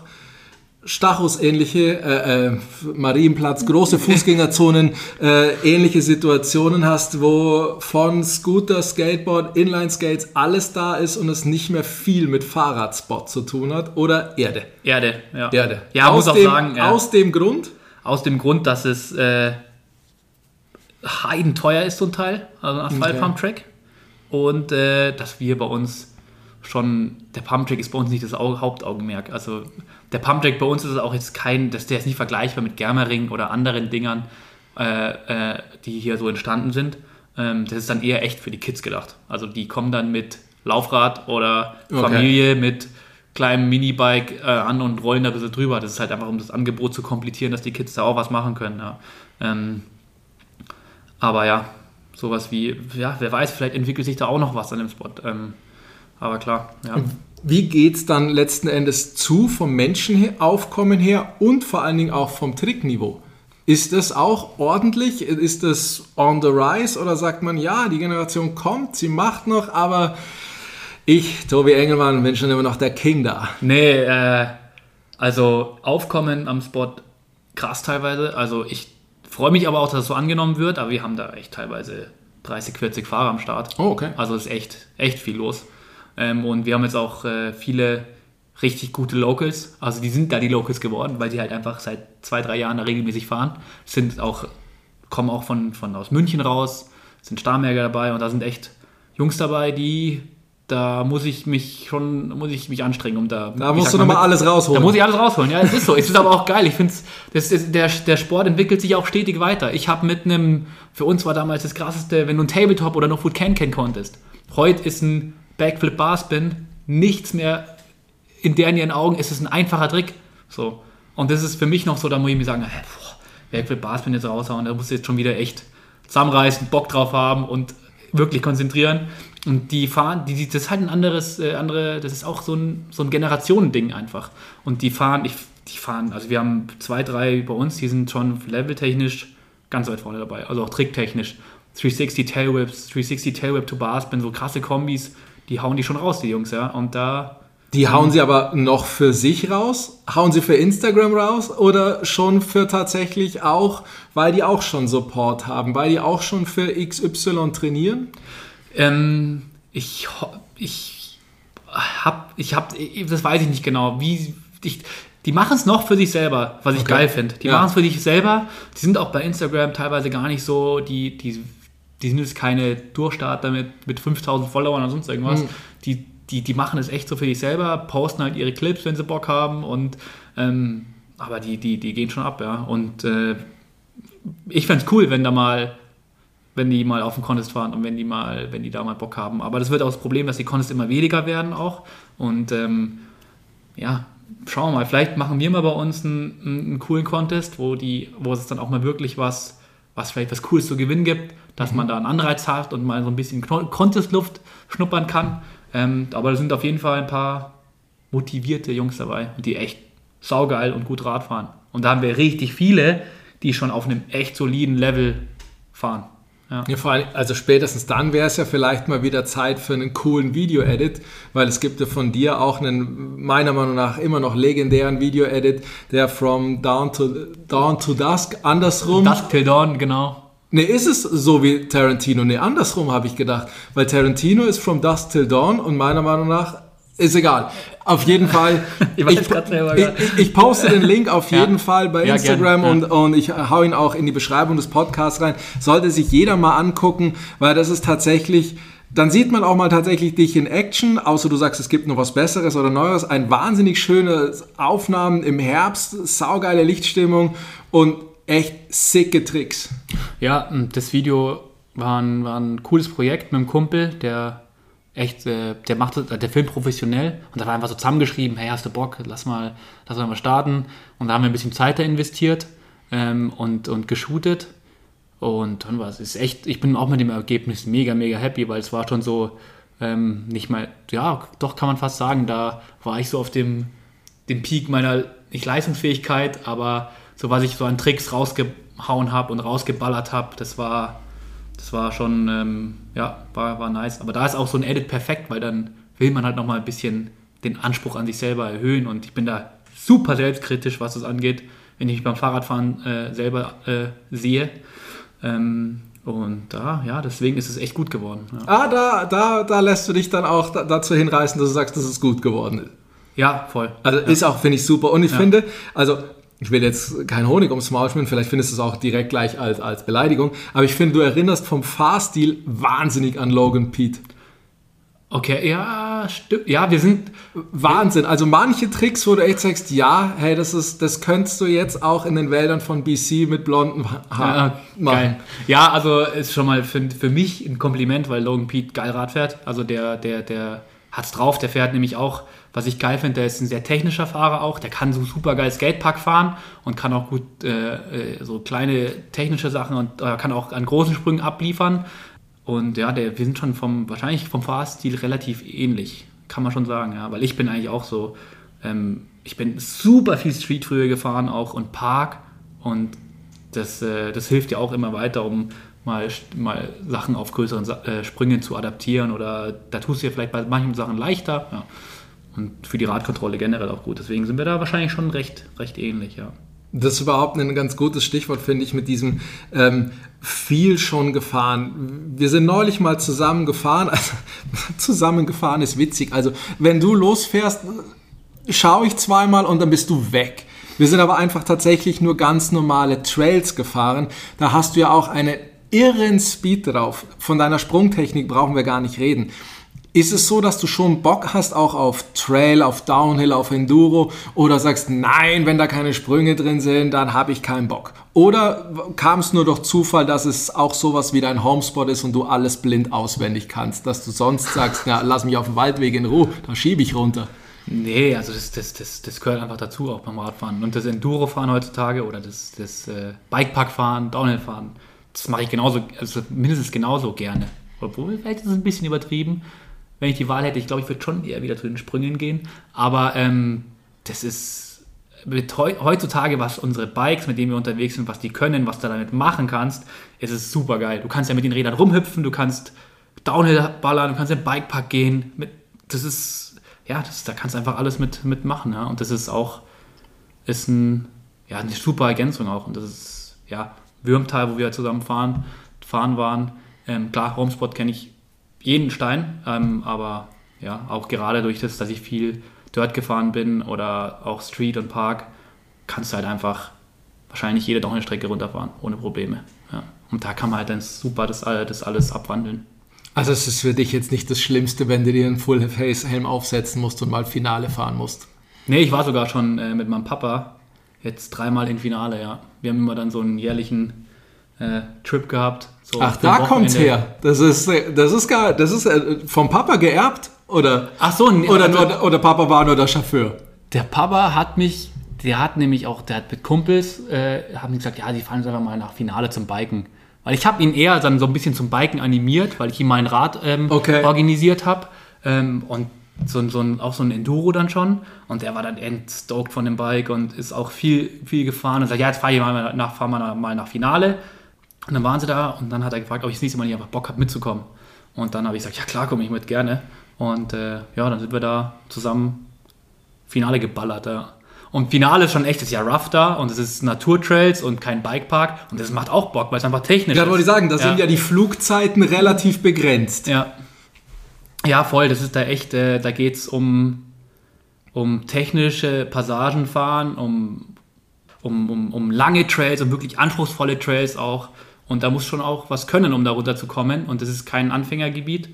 [SPEAKER 1] Stachus-ähnliche, äh, äh, Marienplatz, große Fußgängerzonen, äh, ähnliche Situationen hast, wo von Scooter, Skateboard, Inline-Skates alles da ist und es nicht mehr viel mit Fahrradspot zu tun hat. Oder Erde.
[SPEAKER 2] Erde, ja.
[SPEAKER 1] Erde.
[SPEAKER 2] Ja,
[SPEAKER 1] aus
[SPEAKER 2] muss auch
[SPEAKER 1] dem,
[SPEAKER 2] sagen, ja.
[SPEAKER 1] Aus dem Grund,
[SPEAKER 2] Aus dem Grund, dass es äh, heidenteuer ist, so ein Teil, also ein Asphalt-Pump-Track. Und äh, dass wir bei uns schon, der Pump-Track ist bei uns nicht das Au Hauptaugenmerk. Also der Pump-Track bei uns ist auch jetzt kein, das, der ist nicht vergleichbar mit Germering oder anderen Dingern, äh, äh, die hier so entstanden sind. Ähm, das ist dann eher echt für die Kids gedacht. Also die kommen dann mit Laufrad oder
[SPEAKER 1] Okay.
[SPEAKER 2] Familie mit kleinem Minibike äh, an und rollen da ein bisschen drüber. Das ist halt einfach, um das Angebot zu komplizieren, dass die Kids da auch was machen können. Ja. Ähm, aber ja, sowas wie, ja, wer weiß, vielleicht entwickelt sich da auch noch was an dem Spot. Ähm, aber klar, ja.
[SPEAKER 1] Wie geht es dann letzten Endes zu vom Menschenaufkommen her und vor allen Dingen auch vom Trickniveau? Ist das auch ordentlich? Ist das on the rise oder sagt man, ja, die Generation kommt, sie macht noch, aber ich, Tobi Engelmann, bin schon immer noch der King da.
[SPEAKER 2] Nee, äh, also Aufkommen am Spot krass teilweise. Also ich freue mich aber auch, dass es so angenommen wird, aber wir haben da echt teilweise 30, 40 Fahrer am Start.
[SPEAKER 1] Oh, okay.
[SPEAKER 2] Also ist echt, echt viel los. Ähm, und wir haben jetzt auch äh, viele richtig gute Locals. Also die sind da die Locals geworden, weil die halt einfach seit zwei, drei Jahren da regelmäßig fahren. Sind auch kommen auch von, von aus München raus, sind Starnberger dabei und da sind echt Jungs dabei, die da muss ich mich schon, muss ich mich anstrengen, um da.
[SPEAKER 1] Da musst du nochmal alles rausholen.
[SPEAKER 2] Da muss ich alles rausholen, ja, es ist so. Es ist aber auch geil. Ich finde, der, der Sport entwickelt sich auch stetig weiter. Ich habe mit einem, für uns war damals das krasseste, wenn du ein Tabletop oder noch Food Can Can konntest. Heute ist ein Backflip Barspin nichts mehr in deren ihren Augen ist es ein einfacher Trick. So. Und das ist für mich noch so, da muss ich mir sagen, hey, boah, Backflip Barspin jetzt raushauen, da musst du jetzt schon wieder echt zusammenreißen, Bock drauf haben und wirklich konzentrieren. Und die fahren, die, das ist halt ein anderes, äh, andere, das ist auch so ein, so ein Generationending einfach. Und die fahren, ich, die fahren, also wir haben zwei, drei bei uns, die sind schon leveltechnisch ganz weit vorne dabei, also auch tricktechnisch. 360 Tailwhips, 360 Tailwhip to Barspin, so krasse Kombis, die hauen die schon raus, die Jungs, ja. Und da.
[SPEAKER 1] Die hauen sie aber noch für sich raus? Hauen sie für Instagram raus oder schon für tatsächlich auch, weil die auch schon Support haben, weil die auch schon für XY trainieren?
[SPEAKER 2] Ähm, ich ich habe, ich hab, das weiß ich nicht genau, wie ich, die machen es noch für sich selber, was ich okay. geil finde. Die ja. machen es für sich selber. Die sind auch bei Instagram teilweise gar nicht so, die, die, die sind jetzt keine Durchstarter mit, mit 5000 Followern oder sonst irgendwas. Mhm. Die, die, die machen es echt so für sich selber, posten halt ihre Clips, wenn sie Bock haben und ähm, aber die, die, die gehen schon ab, ja. Und äh, ich fände es cool, wenn da mal wenn die mal auf den Contest fahren und wenn die mal, wenn die da mal Bock haben. Aber das wird auch das Problem, dass die Contests immer weniger werden auch. Und ähm, ja, schauen wir mal. Vielleicht machen wir mal bei uns einen, einen, coolen Contest, wo die, wo es dann auch mal wirklich was, was vielleicht was Cooles zu gewinnen gibt, dass mhm. man da einen Anreiz hat und mal so ein bisschen Contestluft schnuppern kann. Ähm, aber da sind auf jeden Fall ein paar motivierte Jungs dabei, die echt saugeil und gut Rad fahren. Und da haben wir richtig viele, die schon auf einem echt soliden Level fahren.
[SPEAKER 1] Ja. ja. vor allem, also spätestens dann wäre es ja vielleicht mal wieder Zeit für einen coolen Video-Edit, weil es gibt ja von dir auch einen, meiner Meinung nach, immer noch legendären Video-Edit, der from Dawn to, Dawn to Dusk, andersrum.
[SPEAKER 2] Dusk till Dawn, genau.
[SPEAKER 1] Ne, ist es so wie Tarantino? Ne, andersrum habe ich gedacht. Weil Tarantino ist from Dusk till Dawn und meiner Meinung nach ist egal. Auf jeden Fall. ich, ich, ich, ich, poste den Link auf jeden ja. Fall bei Instagram ja, und, und ich hau ihn auch in die Beschreibung des Podcasts rein. Sollte sich jeder mal angucken, weil das ist tatsächlich. Dann sieht man auch mal tatsächlich dich in Action, außer du sagst, es gibt noch was Besseres oder Neues. Ein wahnsinnig schöne Aufnahmen im Herbst, saugeile Lichtstimmung und echt sicke Tricks.
[SPEAKER 2] Ja, das Video war ein, war ein cooles Projekt mit einem Kumpel, der echt, äh, der macht der Film professionell und da war einfach so zusammengeschrieben, hey, hast du Bock, lass mal, lass mal starten. Und da haben wir ein bisschen Zeit da investiert ähm, und, und geshootet. Und dann war es ist echt, ich bin auch mit dem Ergebnis mega, mega happy, weil es war schon so, ähm, nicht mal, ja, doch kann man fast sagen, da war ich so auf dem, dem Peak meiner, nicht Leistungsfähigkeit, aber so was ich so an Tricks rausgehauen habe und rausgeballert habe, das war, das war schon, ähm, ja, war, war nice. Aber da ist auch so ein Edit perfekt, weil dann will man halt nochmal ein bisschen den Anspruch an sich selber erhöhen und ich bin da super selbstkritisch, was das angeht, wenn ich mich beim Fahrradfahren äh, selber äh, sehe. Ähm, und da, ja, deswegen ist es echt gut geworden. Ja.
[SPEAKER 1] Ah, da, da, da lässt du dich dann auch dazu hinreißen, dass du sagst, dass es gut geworden ist.
[SPEAKER 2] Ja, voll.
[SPEAKER 1] Also
[SPEAKER 2] ja.
[SPEAKER 1] ist auch, finde ich, super. Und ich ja. finde, also ich will jetzt kein Honig ums Maul schmieren, vielleicht findest du es auch direkt gleich als, als Beleidigung, aber ich finde, du erinnerst vom Fahrstil wahnsinnig an Logan Pete.
[SPEAKER 2] Okay, ja, stimmt. Ja, wir sind.
[SPEAKER 1] Wahnsinn. Also manche Tricks, wo du echt sagst, ja, hey, das ist, das könntest du jetzt auch in den Wäldern von BC mit blonden Haaren ja,
[SPEAKER 2] machen. Geil. Ja, also ist schon mal für, für mich ein Kompliment, weil Logan Pete geil Rad fährt. Also der, der, der hat's drauf, der fährt nämlich auch was ich geil finde, der ist ein sehr technischer Fahrer auch. Der kann so super geil Skatepark fahren und kann auch gut äh, äh, so kleine technische Sachen und äh, kann auch an großen Sprüngen abliefern. Und ja, der, wir sind schon vom, wahrscheinlich vom Fahrstil relativ ähnlich, kann man schon sagen, ja. Weil ich bin eigentlich auch so, ähm, ich bin super viel Street früher gefahren auch und Park und das, äh, das hilft ja auch immer weiter, um mal, mal Sachen auf größeren äh, Sprüngen zu adaptieren oder da tust du dir vielleicht bei manchen Sachen leichter. Ja. Und für die Radkontrolle generell auch gut. Deswegen sind wir da wahrscheinlich schon recht, recht ähnlich, ja.
[SPEAKER 1] Das ist überhaupt ein ganz gutes Stichwort, finde ich, mit diesem ähm, viel schon gefahren. Wir sind neulich mal zusammen gefahren. Also, zusammen gefahren ist witzig. Also, wenn du losfährst, schaue ich zweimal und dann bist du weg. Wir sind aber einfach tatsächlich nur ganz normale Trails gefahren. Da hast du ja auch eine irren Speed drauf. Von deiner Sprungtechnik brauchen wir gar nicht reden. Ist es so, dass du schon Bock hast auch auf Trail, auf Downhill, auf Enduro oder sagst, nein, wenn da keine Sprünge drin sind, dann habe ich keinen Bock? Oder kam es nur durch Zufall, dass es auch sowas wie dein Homespot ist und du alles blind auswendig kannst, dass du sonst sagst, na, lass mich auf dem Waldweg in Ruhe, da schiebe ich runter?
[SPEAKER 2] Nee, also das, das, das, das gehört einfach dazu, auch beim Radfahren. Und das Enduro-Fahren heutzutage oder das, das äh, Bikepark-Fahren, Downhill-Fahren, das mache ich genauso, also mindestens genauso gerne. Obwohl, vielleicht ist es ein bisschen übertrieben wenn ich die Wahl hätte, ich glaube, ich würde schon eher wieder zu den Sprüngen gehen. Aber ähm, das ist heutzutage, was unsere Bikes, mit denen wir unterwegs sind, was die können, was du damit machen kannst, ist es super geil. Du kannst ja mit den Rädern rumhüpfen, du kannst Downhill ballern, du kannst in Bikepark gehen. Mit, das ist, ja, das, da kannst du einfach alles mit, mitmachen. Ja? Und das ist auch, ist ein, ja, eine super Ergänzung auch. Und das ist, ja, Würmtal, wo wir zusammen fahren, fahren waren. Ähm, klar, Homespot kenne ich jeden Stein, ähm, aber ja, auch gerade durch das, dass ich viel Dirt gefahren bin oder auch Street und Park, kannst du halt einfach wahrscheinlich jede doch eine Strecke runterfahren, ohne Probleme. Ja. Und da kann man halt dann super das, das alles abwandeln.
[SPEAKER 1] Also es ist für dich jetzt nicht das Schlimmste, wenn du dir einen Full-Face-Helm aufsetzen musst und mal Finale fahren musst?
[SPEAKER 2] Nee, ich war sogar schon äh, mit meinem Papa jetzt dreimal im Finale, ja. Wir haben immer dann so einen jährlichen äh, Trip gehabt.
[SPEAKER 1] So Ach, da kommt's her. Das ist, das ist gar, das ist äh, vom Papa geerbt oder?
[SPEAKER 2] Ach so, nee,
[SPEAKER 1] oder, also, oder Papa war nur der Chauffeur.
[SPEAKER 2] Der Papa hat mich, der hat nämlich auch, der hat mit Kumpels, äh, haben gesagt, ja, die fahren jetzt einfach mal nach Finale zum Biken. Weil ich habe ihn eher dann so ein bisschen zum Biken animiert, weil ich ihm mein Rad ähm, okay. organisiert habe. Ähm, und so, so ein, auch so ein Enduro dann schon. Und der war dann endstoked von dem Bike und ist auch viel, viel gefahren und sagt, ja, jetzt fahr ich mal nach, fahr mal, mal nach Finale. Und dann waren sie da und dann hat er gefragt, ob ich das nächste Mal nicht einfach Bock habe mitzukommen. Und dann habe ich gesagt, ja klar, komme ich mit gerne. Und äh, ja, dann sind wir da zusammen Finale geballert. Ja. Und Finale ist schon echt, ist ja rough da und es ist Naturtrails und kein Bikepark und das macht auch Bock, weil es einfach technisch
[SPEAKER 1] ja,
[SPEAKER 2] ist.
[SPEAKER 1] Ja, wollte ich sagen, da ja. sind ja die Flugzeiten relativ begrenzt.
[SPEAKER 2] Ja. Ja, voll, das ist da echt, äh, da geht es um, um technische Passagen fahren, um, um, um, um lange Trails, um wirklich anspruchsvolle Trails auch. Und da muss schon auch was können, um da runterzukommen. Und das ist kein Anfängergebiet.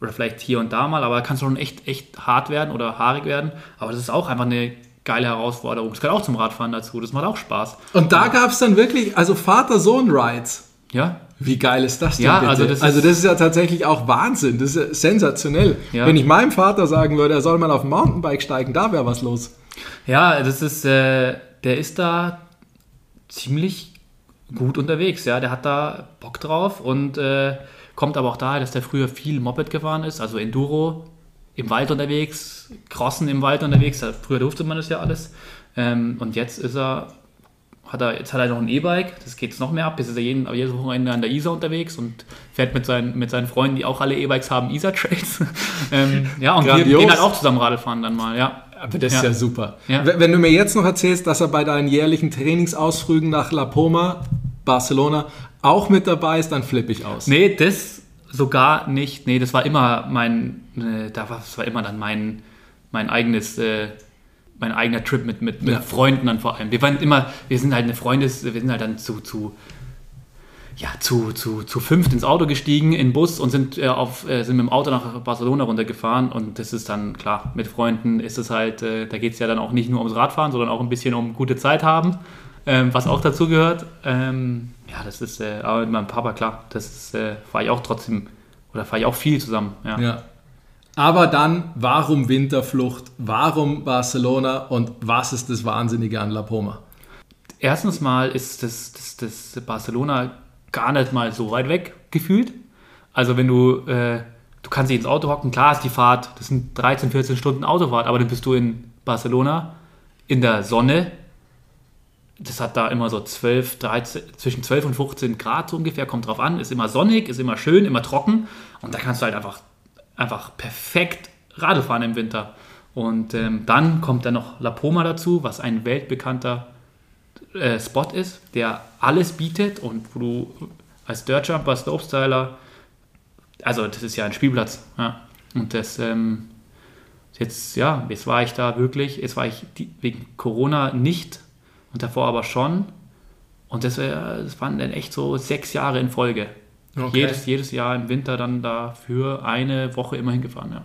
[SPEAKER 2] Oder vielleicht hier und da mal, aber da kann es schon echt, echt hart werden oder haarig werden. Aber das ist auch einfach eine geile Herausforderung. Das gehört auch zum Radfahren dazu. Das macht auch Spaß.
[SPEAKER 1] Und da gab es dann wirklich, also Vater-Sohn-Rides.
[SPEAKER 2] Ja.
[SPEAKER 1] Wie geil ist das denn?
[SPEAKER 2] Ja, bitte? also das,
[SPEAKER 1] also das ist ja tatsächlich auch Wahnsinn. Das ist sensationell. Ja. Wenn ich meinem Vater sagen würde, er soll mal auf ein Mountainbike steigen, da wäre was los.
[SPEAKER 2] Ja, das ist, äh, der ist da ziemlich gut unterwegs, ja. Der hat da Bock drauf und äh, kommt aber auch daher, dass der früher viel Moped gefahren ist, also Enduro im Wald unterwegs, Crossen im Wald unterwegs. Früher durfte man das ja alles. Ähm, und jetzt ist er, hat er, jetzt hat er noch ein E-Bike, das geht es noch mehr ab. Jetzt ist er jeden, jedes Wochenende an der Isar unterwegs und fährt mit seinen, mit seinen Freunden, die auch alle E-Bikes haben, Isar-Trails. ähm, ja, und Grandios. wir gehen halt auch zusammen Radl fahren dann mal, ja.
[SPEAKER 1] Aber das ja. ist ja super. Ja. Wenn du mir jetzt noch erzählst, dass er bei deinen jährlichen Trainingsausflügen nach La Poma, Barcelona, auch mit dabei ist, dann flippe ich aus.
[SPEAKER 2] Nee, das sogar nicht. Nee, das war immer mein, äh, das war immer dann mein, mein eigenes, äh, mein eigener Trip mit, mit, mit ja. Freunden dann vor allem. Wir waren immer, wir sind halt eine Freundes, wir sind halt dann zu, zu ja, zu, zu, zu fünft ins Auto gestiegen, in den Bus und sind, äh, auf, äh, sind mit dem Auto nach Barcelona runtergefahren. Und das ist dann, klar, mit Freunden ist es halt, äh, da geht es ja dann auch nicht nur ums Radfahren, sondern auch ein bisschen um gute Zeit haben, ähm, was auch dazu gehört. Ähm, ja, das ist, äh, aber mit meinem Papa, klar, das äh, fahre ich auch trotzdem, oder fahre ich auch viel zusammen. Ja.
[SPEAKER 1] ja. Aber dann, warum Winterflucht? Warum Barcelona? Und was ist das Wahnsinnige an La Poma?
[SPEAKER 2] Erstens mal ist das, das, das Barcelona gar nicht mal so weit weg gefühlt. Also wenn du, äh, du kannst dich ins Auto hocken, klar ist die Fahrt, das sind 13, 14 Stunden Autofahrt, aber dann bist du in Barcelona in der Sonne. Das hat da immer so 12, 13, zwischen 12 und 15 Grad so ungefähr, kommt drauf an, ist immer sonnig, ist immer schön, immer trocken und da kannst du halt einfach, einfach perfekt Radl fahren im Winter. Und ähm, dann kommt dann noch La Poma dazu, was ein weltbekannter äh, Spot ist, der alles bietet und wo du als Dirtjumper, Slopestyler, also das ist ja ein Spielplatz. Ja. Und das, ähm, jetzt, ja, jetzt war ich da wirklich, jetzt war ich die, wegen Corona nicht und davor aber schon. Und das, wär, das waren dann echt so sechs Jahre in Folge.
[SPEAKER 1] Okay.
[SPEAKER 2] Jedes, jedes Jahr im Winter dann da für eine Woche immer hingefahren, ja.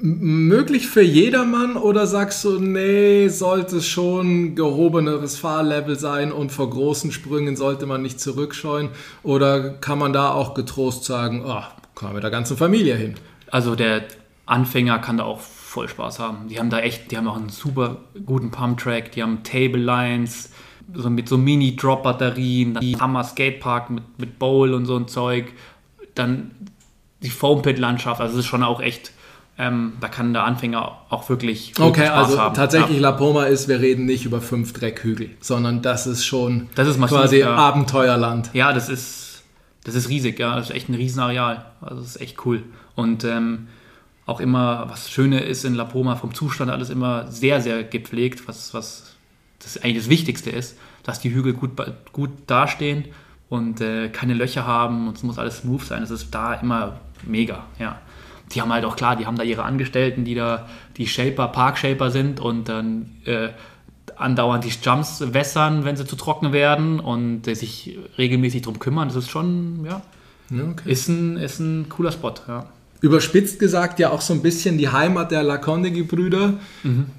[SPEAKER 1] Möglich für jedermann oder sagst du, nee, sollte es schon gehobeneres Fahrlevel sein und vor großen Sprüngen sollte man nicht zurückscheuen? Oder kann man da auch getrost sagen, oh, kommen wir mit der ganzen Familie hin?
[SPEAKER 2] Also der Anfänger kann da auch voll Spaß haben. Die haben da echt, die haben auch einen super guten Pump-Track, die haben Table Lines, so mit so Mini-Drop-Batterien, die Hammer Skatepark mit, mit Bowl und so ein Zeug, dann die Foam-Pit-Landschaft, also es ist schon auch echt, ähm, da kann der Anfänger auch wirklich, wirklich
[SPEAKER 1] Okay,
[SPEAKER 2] Spaß
[SPEAKER 1] also
[SPEAKER 2] haben.
[SPEAKER 1] tatsächlich
[SPEAKER 2] Ja.
[SPEAKER 1] La Poma ist, wir reden nicht über fünf Dreckhügel, sondern das ist schon
[SPEAKER 2] Das ist massiv,
[SPEAKER 1] quasi
[SPEAKER 2] ja.
[SPEAKER 1] Abenteuerland.
[SPEAKER 2] Ja, das ist, das ist riesig, ja. Das ist echt ein Riesenareal. Also das ist echt cool. Und ähm, auch immer, was Schöne ist in La Poma, vom Zustand alles immer sehr, sehr gepflegt, was, was das eigentlich das Wichtigste ist, dass die Hügel gut, gut dastehen und äh, keine Löcher haben und es muss alles smooth sein. Das ist da immer mega, ja. Die haben halt auch klar, die haben da ihre Angestellten, die da die Shaper, Parkshaper sind und dann äh, andauernd die Jumps wässern, wenn sie zu trocken werden und äh, sich regelmäßig drum kümmern. Das ist schon, ja,
[SPEAKER 1] Ja, okay.
[SPEAKER 2] ist ein, ist ein cooler Spot, ja.
[SPEAKER 1] Überspitzt gesagt ja auch so ein bisschen die Heimat der Lacondegui-Brüder.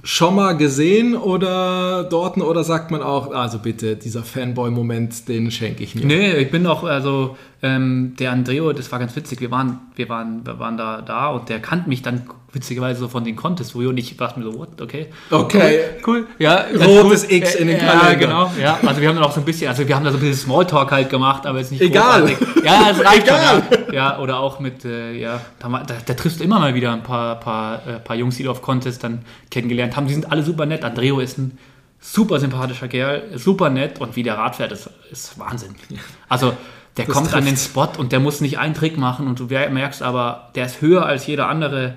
[SPEAKER 1] Schon mal gesehen oder dort oder sagt man auch, also bitte, dieser Fanboy-Moment, den schenke ich mir.
[SPEAKER 2] Nee, ich bin auch, also ähm, der Andreo, das war ganz witzig, wir waren, wir waren, wir waren da, da und der kannte mich dann witzigerweise so von den Contests und ich war mir so, what, okay.
[SPEAKER 1] Okay.
[SPEAKER 2] Cool, ja. ganz
[SPEAKER 1] Rotes X in den
[SPEAKER 2] Ja,
[SPEAKER 1] Kalender.
[SPEAKER 2] genau, ja. Also wir haben dann auch so ein bisschen, also wir haben da so ein bisschen Smalltalk halt gemacht, aber jetzt nicht
[SPEAKER 1] Egal.
[SPEAKER 2] großartig. Ja, es reicht
[SPEAKER 1] Egal.
[SPEAKER 2] schon. Ja. ja, oder auch mit, äh, ja, da, da, da triffst du immer mal wieder ein paar, paar, äh, paar Jungs, die du auf Contest dann kennengelernt haben. Die sind alle super nett. Andreo ist ein super sympathischer Kerl, super nett und wie der Rad fährt, ist, ist Wahnsinn. Also der
[SPEAKER 1] Das
[SPEAKER 2] kommt an den. Spot und der muss nicht einen Trick machen und du merkst aber, der ist höher als jeder andere,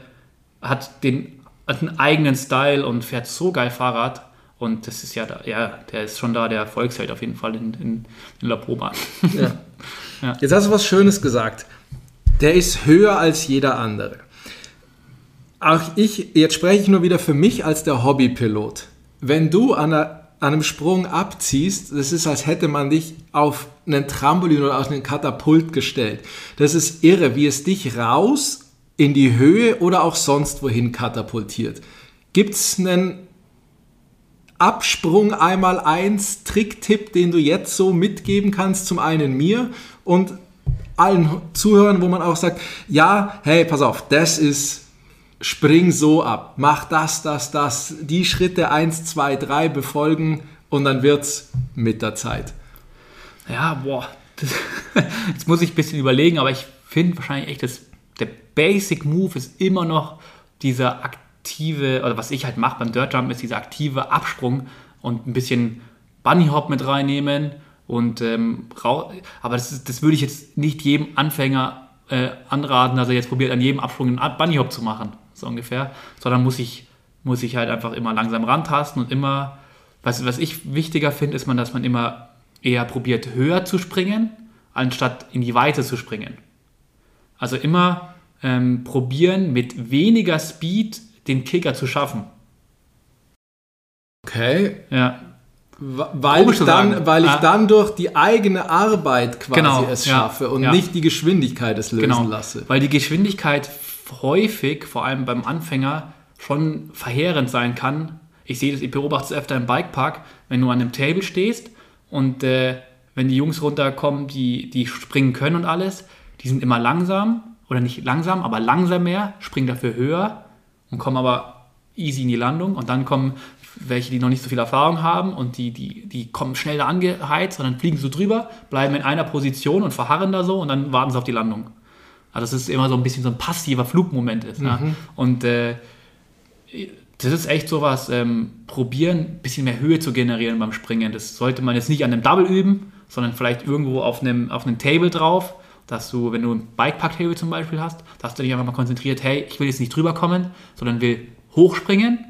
[SPEAKER 2] hat den hat einen eigenen Style und fährt so geil Fahrrad. Und das ist ja, da, ja, der ist schon da der Volksheld auf jeden Fall in, in, in La Proba.
[SPEAKER 1] Jetzt hast du was Schönes gesagt. Der ist höher als jeder andere. Auch ich, jetzt spreche ich nur wieder für mich als der Hobbypilot. Wenn du an, einer, an einem Sprung abziehst, das ist, als hätte man dich auf einen Trampolin oder auf einen Katapult gestellt. Das ist irre, wie es dich raus in die Höhe oder auch sonst wohin katapultiert. Gibt es einen Absprung einmal eins Tricktipp, den du jetzt so mitgeben kannst, zum einen mir und allen Zuhörern, wo man auch sagt, ja, hey, pass auf, das ist, spring so ab, mach das, das, das, die Schritte 1, 2, 3 befolgen und dann wird's mit der Zeit.
[SPEAKER 2] Ja, boah. Das, jetzt muss ich ein bisschen überlegen, aber ich finde wahrscheinlich echt, dass der Basic Move ist immer noch dieser aktive, oder was ich halt mache beim Dirt Jump, ist dieser aktive Absprung und ein bisschen Bunny Hop mit reinnehmen. Und, ähm, aber das, ist, das würde ich jetzt nicht jedem Anfänger äh, anraten, dass er jetzt probiert, an jedem Absprung einen Bunny Hop zu machen, so ungefähr. Sondern muss ich, muss ich halt einfach immer langsam rantasten und immer, was, was ich wichtiger finde, ist man, dass man immer eher probiert, höher zu springen, anstatt in die Weite zu springen. Also immer ähm, probieren, mit weniger Speed den Kicker zu schaffen.
[SPEAKER 1] Okay.
[SPEAKER 2] Ja,
[SPEAKER 1] Weil,
[SPEAKER 2] Komisch
[SPEAKER 1] ich dann, weil ich
[SPEAKER 2] Ah.
[SPEAKER 1] dann durch die eigene Arbeit quasi
[SPEAKER 2] Genau,
[SPEAKER 1] es
[SPEAKER 2] ja,
[SPEAKER 1] schaffe und
[SPEAKER 2] ja.
[SPEAKER 1] nicht die Geschwindigkeit es lösen
[SPEAKER 2] genau.
[SPEAKER 1] lasse.
[SPEAKER 2] Weil die Geschwindigkeit häufig, vor allem beim Anfänger, schon verheerend sein kann. Ich sehe das, ich beobachte es öfter im Bikepark, wenn du an einem Table stehst und äh, wenn die Jungs runterkommen, die, die springen können und alles, die sind immer langsam oder nicht langsam, aber langsamer, springen dafür höher und kommen aber easy in die Landung und dann kommen welche, die noch nicht so viel Erfahrung haben und die, die, die kommen schnell da angeheizt und dann fliegen sie so drüber, bleiben in einer Position und verharren da so und dann warten sie auf die Landung. Also das ist immer so ein bisschen so ein passiver Flugmoment ist. Ne? Und äh, das ist echt sowas, ähm, probieren, ein bisschen mehr Höhe zu generieren beim Springen. Das sollte man jetzt nicht an einem Double üben, sondern vielleicht irgendwo auf einem, auf einem Table drauf, dass du, wenn du ein Bikepark-Table zum Beispiel hast, dass du dich einfach mal konzentriert, hey, ich will jetzt nicht drüber kommen, sondern will hochspringen,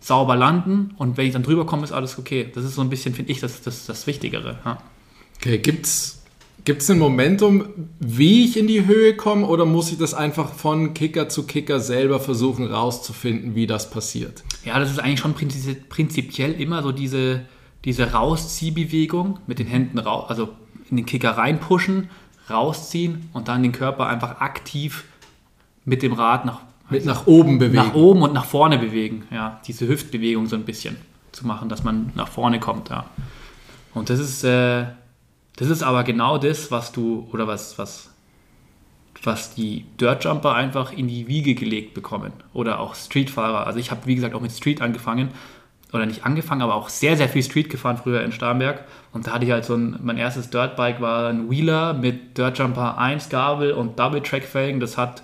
[SPEAKER 2] sauber landen und wenn ich dann drüber komme, ist alles okay. Das ist so ein bisschen, finde ich, das, das, das Wichtigere. Ja.
[SPEAKER 1] Okay, gibt's gibt's ein Momentum, wie ich in die Höhe komme oder muss ich das einfach von Kicker zu Kicker selber versuchen rauszufinden, wie das passiert?
[SPEAKER 2] Ja, das ist eigentlich schon prinzi- prinzipiell immer so diese, diese Rausziehbewegung mit den Händen raus, also in den Kicker reinpushen, rausziehen und dann den Körper einfach aktiv mit dem Rad nach,
[SPEAKER 1] Mit nach oben bewegen.
[SPEAKER 2] nach oben und nach vorne bewegen. Ja, diese Hüftbewegung so ein bisschen zu machen, dass man nach vorne kommt. Ja. Und das ist, äh, das ist aber genau das, was du, oder was, was, was die Dirtjumper einfach in die Wiege gelegt bekommen. Oder auch Streetfahrer. Also ich habe, wie gesagt, auch mit Street angefangen. Oder nicht angefangen, aber auch sehr, sehr viel Street gefahren früher in Starnberg. Und da hatte ich halt so ein, mein erstes Dirtbike war ein Wheeler mit Dirtjumper 1 Gabel und Double Track Felgen. Das hat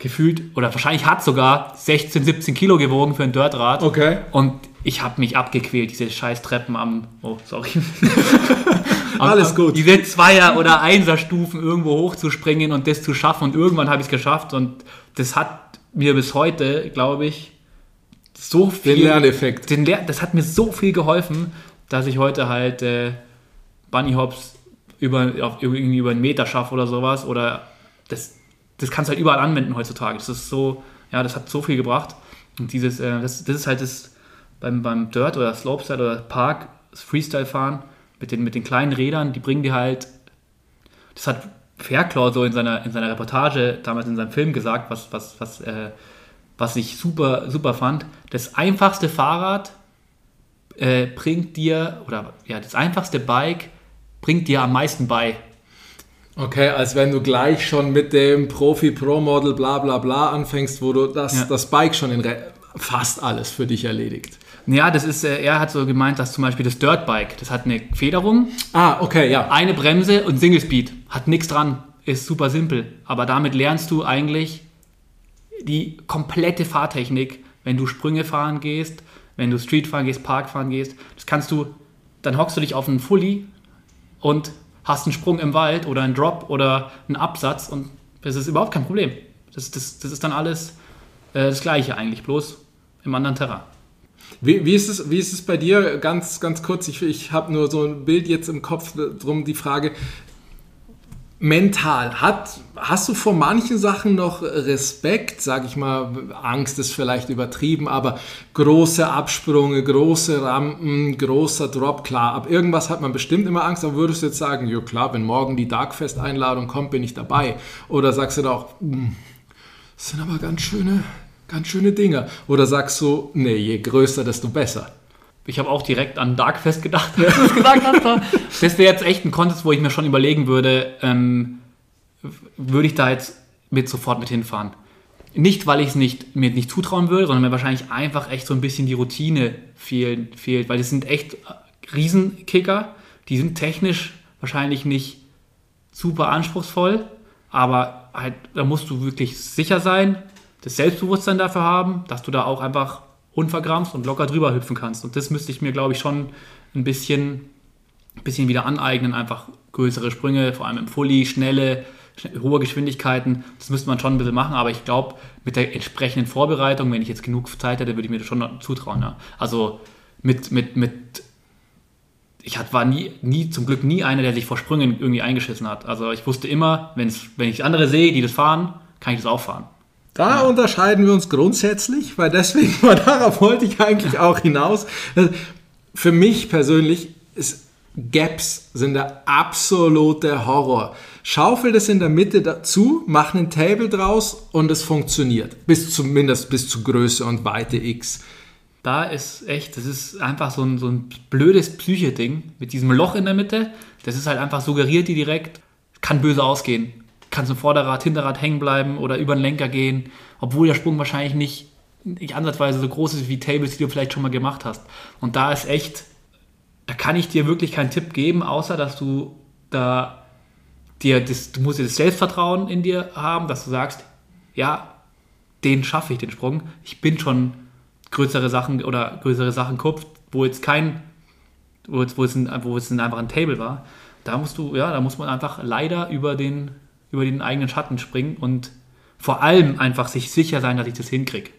[SPEAKER 2] gefühlt, oder wahrscheinlich hat sogar 16, 17 Kilo gewogen für ein Dirtrad.
[SPEAKER 1] Okay.
[SPEAKER 2] Und ich habe mich abgequält, diese scheiß Treppen am, oh, sorry. Am-
[SPEAKER 1] Alles
[SPEAKER 2] am-
[SPEAKER 1] gut.
[SPEAKER 2] Diese Zweier- oder Einser-Stufen irgendwo hochzuspringen und das zu schaffen. Und irgendwann habe ich es geschafft. Und das hat mir bis heute, glaube ich, so viel.
[SPEAKER 1] Den Lerneffekt.
[SPEAKER 2] Den Ler das hat mir so viel geholfen, dass ich heute halt äh, Bunny Hops über, auf, irgendwie über einen Meter schaffe oder sowas. Oder das, das kannst du halt überall anwenden heutzutage. Das ist so, ja, das hat so viel gebracht. Und dieses, äh, das, das ist halt das beim, beim Dirt oder Slopestyle oder Park, das Freestyle-Fahren mit den, mit den kleinen Rädern, die bringen dir halt, das hat Fairclaw so in seiner, in seiner Reportage, damals in seinem Film gesagt, was, was, was, äh, was ich super, super fand. Das einfachste Fahrrad äh, bringt dir, oder ja, das einfachste Bike bringt dir am meisten bei.
[SPEAKER 1] Okay, als wenn du gleich schon mit dem Profi-Pro-Model bla bla bla anfängst, wo du das,
[SPEAKER 2] Ja.
[SPEAKER 1] das Bike schon in Re fast alles für dich erledigt.
[SPEAKER 2] Ja, das ist, äh, er hat so gemeint, dass zum Beispiel das Dirtbike, das hat eine Federung,
[SPEAKER 1] Ah, okay, ja.
[SPEAKER 2] eine Bremse und Single Speed. Hat nichts dran. Ist super simpel. Aber damit lernst du eigentlich die komplette Fahrtechnik, wenn du Sprünge fahren gehst, wenn du Street fahren gehst, Park fahren gehst. Das kannst du, dann hockst du dich auf einen Fully und hast einen Sprung im Wald oder einen Drop oder einen Absatz und das ist überhaupt kein Problem. Das, das, das ist dann alles äh, das Gleiche eigentlich, bloß im anderen Terrain.
[SPEAKER 1] Wie, wie, ist es, wie ist es bei dir? Ganz, ganz kurz, ich, ich habe nur so ein Bild jetzt im Kopf, drum die Frage. Mental, hat, hast du vor manchen Sachen noch Respekt, sag ich mal, Angst ist vielleicht übertrieben, aber große Absprünge, große Rampen, großer Drop, klar, ab irgendwas hat man bestimmt immer Angst, aber würdest du jetzt sagen, ja klar, wenn morgen die Darkfest-Einladung kommt, bin ich dabei? Oder sagst du da auch, "Hm, das sind aber ganz schöne, ganz schöne Dinger. Oder sagst du, nee, je größer, desto besser.
[SPEAKER 2] Ich habe auch direkt an Darkfest gedacht, als du es gesagt hast. Das wäre jetzt echt ein Contest, wo ich mir schon überlegen würde, ähm, würde ich da jetzt mit sofort mit hinfahren. Nicht, weil ich es nicht, mir nicht zutrauen würde, sondern mir wahrscheinlich einfach echt so ein bisschen die Routine fehlen, fehlt, weil das sind echt äh, Riesenkicker, die sind technisch wahrscheinlich nicht super anspruchsvoll, aber halt, da musst du wirklich sicher sein, das Selbstbewusstsein dafür haben, dass du da auch einfach unvergramst und locker drüber hüpfen kannst. Und das müsste ich mir, glaube ich, schon ein bisschen, bisschen wieder aneignen, einfach größere Sprünge, vor allem im Fully, schnelle, schn- hohe Geschwindigkeiten. Das müsste man schon ein bisschen machen, aber ich glaube, mit der entsprechenden Vorbereitung, wenn ich jetzt genug Zeit hätte, würde ich mir das schon zutrauen. Ja. Also mit, mit, mit ich war nie, nie, zum Glück nie einer, der sich vor Sprüngen irgendwie eingeschissen hat. Also ich wusste immer, wenn ich andere sehe, die das fahren, kann ich das auch fahren.
[SPEAKER 1] Da unterscheiden wir uns grundsätzlich, weil deswegen, weil darauf wollte ich eigentlich auch hinaus. Für mich persönlich ist Gaps sind der absolute Horror. Schaufel das in der Mitte dazu, mach einen Table draus und es funktioniert. Bis zumindest bis zu Größe und Weite X.
[SPEAKER 2] Da ist echt, das ist einfach so ein, so ein blödes Psyche-Ding mit diesem Loch in der Mitte. Das ist halt einfach suggeriert die direkt, kann böse ausgehen. Kannst im Vorderrad, Hinterrad hängen bleiben oder über den Lenker gehen, obwohl der Sprung wahrscheinlich nicht, nicht ansatzweise so groß ist wie Tables, die du vielleicht schon mal gemacht hast. Und da ist echt, da kann ich dir wirklich keinen Tipp geben, außer dass du da dir das, du musst dir das Selbstvertrauen in dir haben, dass du sagst, ja, den schaffe ich, den Sprung. Ich bin schon größere Sachen oder größere Sachen kupft, wo jetzt kein, wo jetzt, wo es, ein, wo es ein, einfach ein Table war. Da musst du, ja, da muss man einfach leider über den, über den eigenen Schatten springen und vor allem einfach sich sicher sein, dass ich das hinkriege.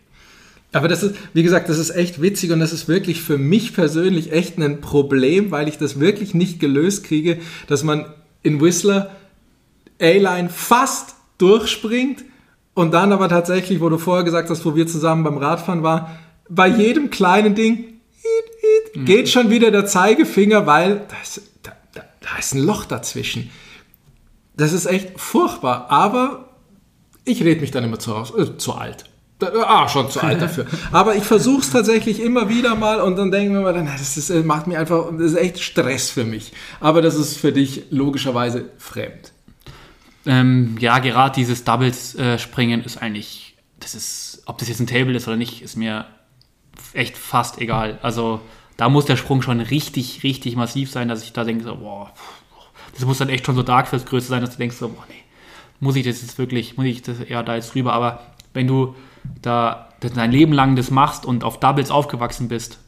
[SPEAKER 1] Aber das ist, wie gesagt, das ist echt witzig und das ist wirklich für mich persönlich echt ein Problem, weil ich das wirklich nicht gelöst kriege, dass man in Whistler A-Line fast durchspringt und dann aber tatsächlich, wo du vorher gesagt hast, wo wir zusammen beim Radfahren waren, bei jedem kleinen Ding geht schon wieder der Zeigefinger, weil da ist, da, da, da ist ein Loch dazwischen. Das ist echt furchtbar, aber ich rede mich dann immer zu, äh, zu alt. Ah, schon zu alt dafür. Aber ich versuche es tatsächlich immer wieder mal und dann denken wir mal, dann, das ist, äh, macht mir einfach, das ist echt Stress für mich. Aber das ist für dich logischerweise fremd.
[SPEAKER 2] Ähm, ja, gerade dieses Doubles-Springen ist eigentlich, das ist, ob das jetzt ein Table ist oder nicht, ist mir echt fast egal. Also da muss der Sprung schon richtig, richtig massiv sein, dass ich da denke, so, boah, das muss dann echt schon so dark fürs Größte sein, dass du denkst, so, boah, nee, muss ich das jetzt wirklich, muss ich das ja da jetzt rüber. Aber wenn du da dein Leben lang das machst und auf Doubles aufgewachsen bist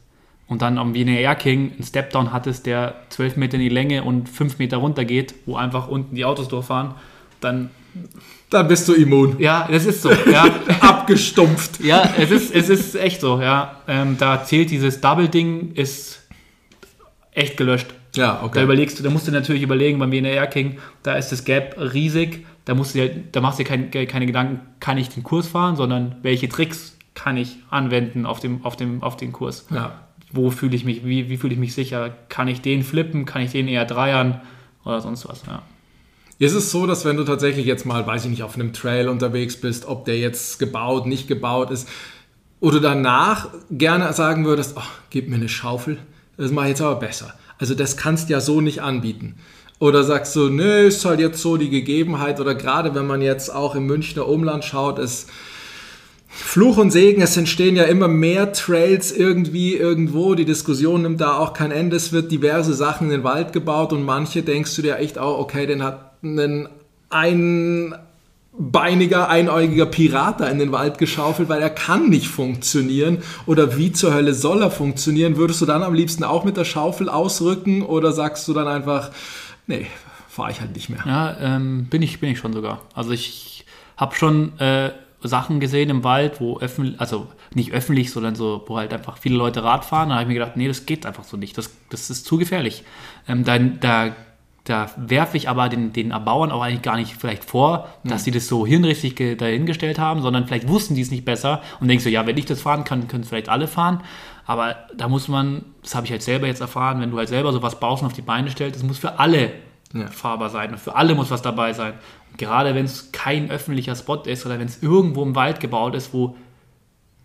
[SPEAKER 2] und dann am Wiener Air King einen Stepdown hattest, der 12 Meter in die Länge und 5 Meter runter geht, wo einfach unten die Autos durchfahren, dann,
[SPEAKER 1] Dann bist du immun.
[SPEAKER 2] ja, das ist so, ja.
[SPEAKER 1] Abgestumpft.
[SPEAKER 2] Ja, es ist, es ist echt so, ja. Ähm, da zählt dieses Double-Ding, ist echt gelöscht.
[SPEAKER 1] Ja,
[SPEAKER 2] Da
[SPEAKER 1] okay.
[SPEAKER 2] überlegst du, da musst du natürlich überlegen, beim WNR King, da ist das Gap riesig, da musst du dir, da machst du dir kein, keine Gedanken, kann ich den Kurs fahren, sondern welche Tricks kann ich anwenden auf dem, auf dem, auf den Kurs.
[SPEAKER 1] Ja.
[SPEAKER 2] Wo fühle ich mich, wie, wie fühle ich mich sicher? Kann ich den flippen? Kann ich den eher dreiern? Oder sonst was, ja.
[SPEAKER 1] Ist es so, dass wenn du tatsächlich jetzt mal, weiß ich nicht, auf einem Trail unterwegs bist, ob der jetzt gebaut, nicht gebaut ist, oder danach gerne sagen würdest, oh, gib mir eine Schaufel, das mache ich jetzt aber besser. Also das kannst du ja so nicht anbieten. Oder sagst du, nö, ist halt jetzt so die Gegebenheit, oder gerade wenn man jetzt auch im Münchner Umland schaut, ist Fluch und Segen, es entstehen ja immer mehr Trails irgendwie irgendwo. Die Diskussion nimmt da auch kein Ende. Es wird diverse Sachen in den Wald gebaut und manche denkst du dir echt auch, okay, den hat einen einbeiniger, einäugiger Pirat da in den Wald geschaufelt, weil er kann nicht funktionieren. Oder wie zur Hölle soll er funktionieren? Würdest du dann am liebsten auch mit der Schaufel ausrücken oder sagst du dann einfach, nee, fahre ich halt nicht mehr?
[SPEAKER 2] Ja, ähm, bin, ich, bin ich schon sogar. Also ich habe schon äh, Sachen gesehen im Wald, wo öffentlich, also nicht öffentlich, sondern so, wo halt einfach viele Leute Rad fahren. Da habe ich mir gedacht, nee, das geht einfach so nicht. Das, das ist zu gefährlich. Ähm, da, da, da werfe ich aber den, den Erbauern auch eigentlich gar nicht vielleicht vor, dass sie das so hirnrichtig ge- dahingestellt haben, sondern vielleicht wussten die es nicht besser und denkst so, ja, wenn ich das fahren kann, können es vielleicht alle fahren. Aber da muss man, das habe ich halt selber jetzt erfahren, wenn du halt selber sowas baust und auf die Beine stellst, das muss für alle
[SPEAKER 1] Ja.
[SPEAKER 2] fahrbar sein. Und für alle muss was dabei sein. Und gerade wenn es kein öffentlicher Spot ist oder wenn es irgendwo im Wald gebaut ist, wo,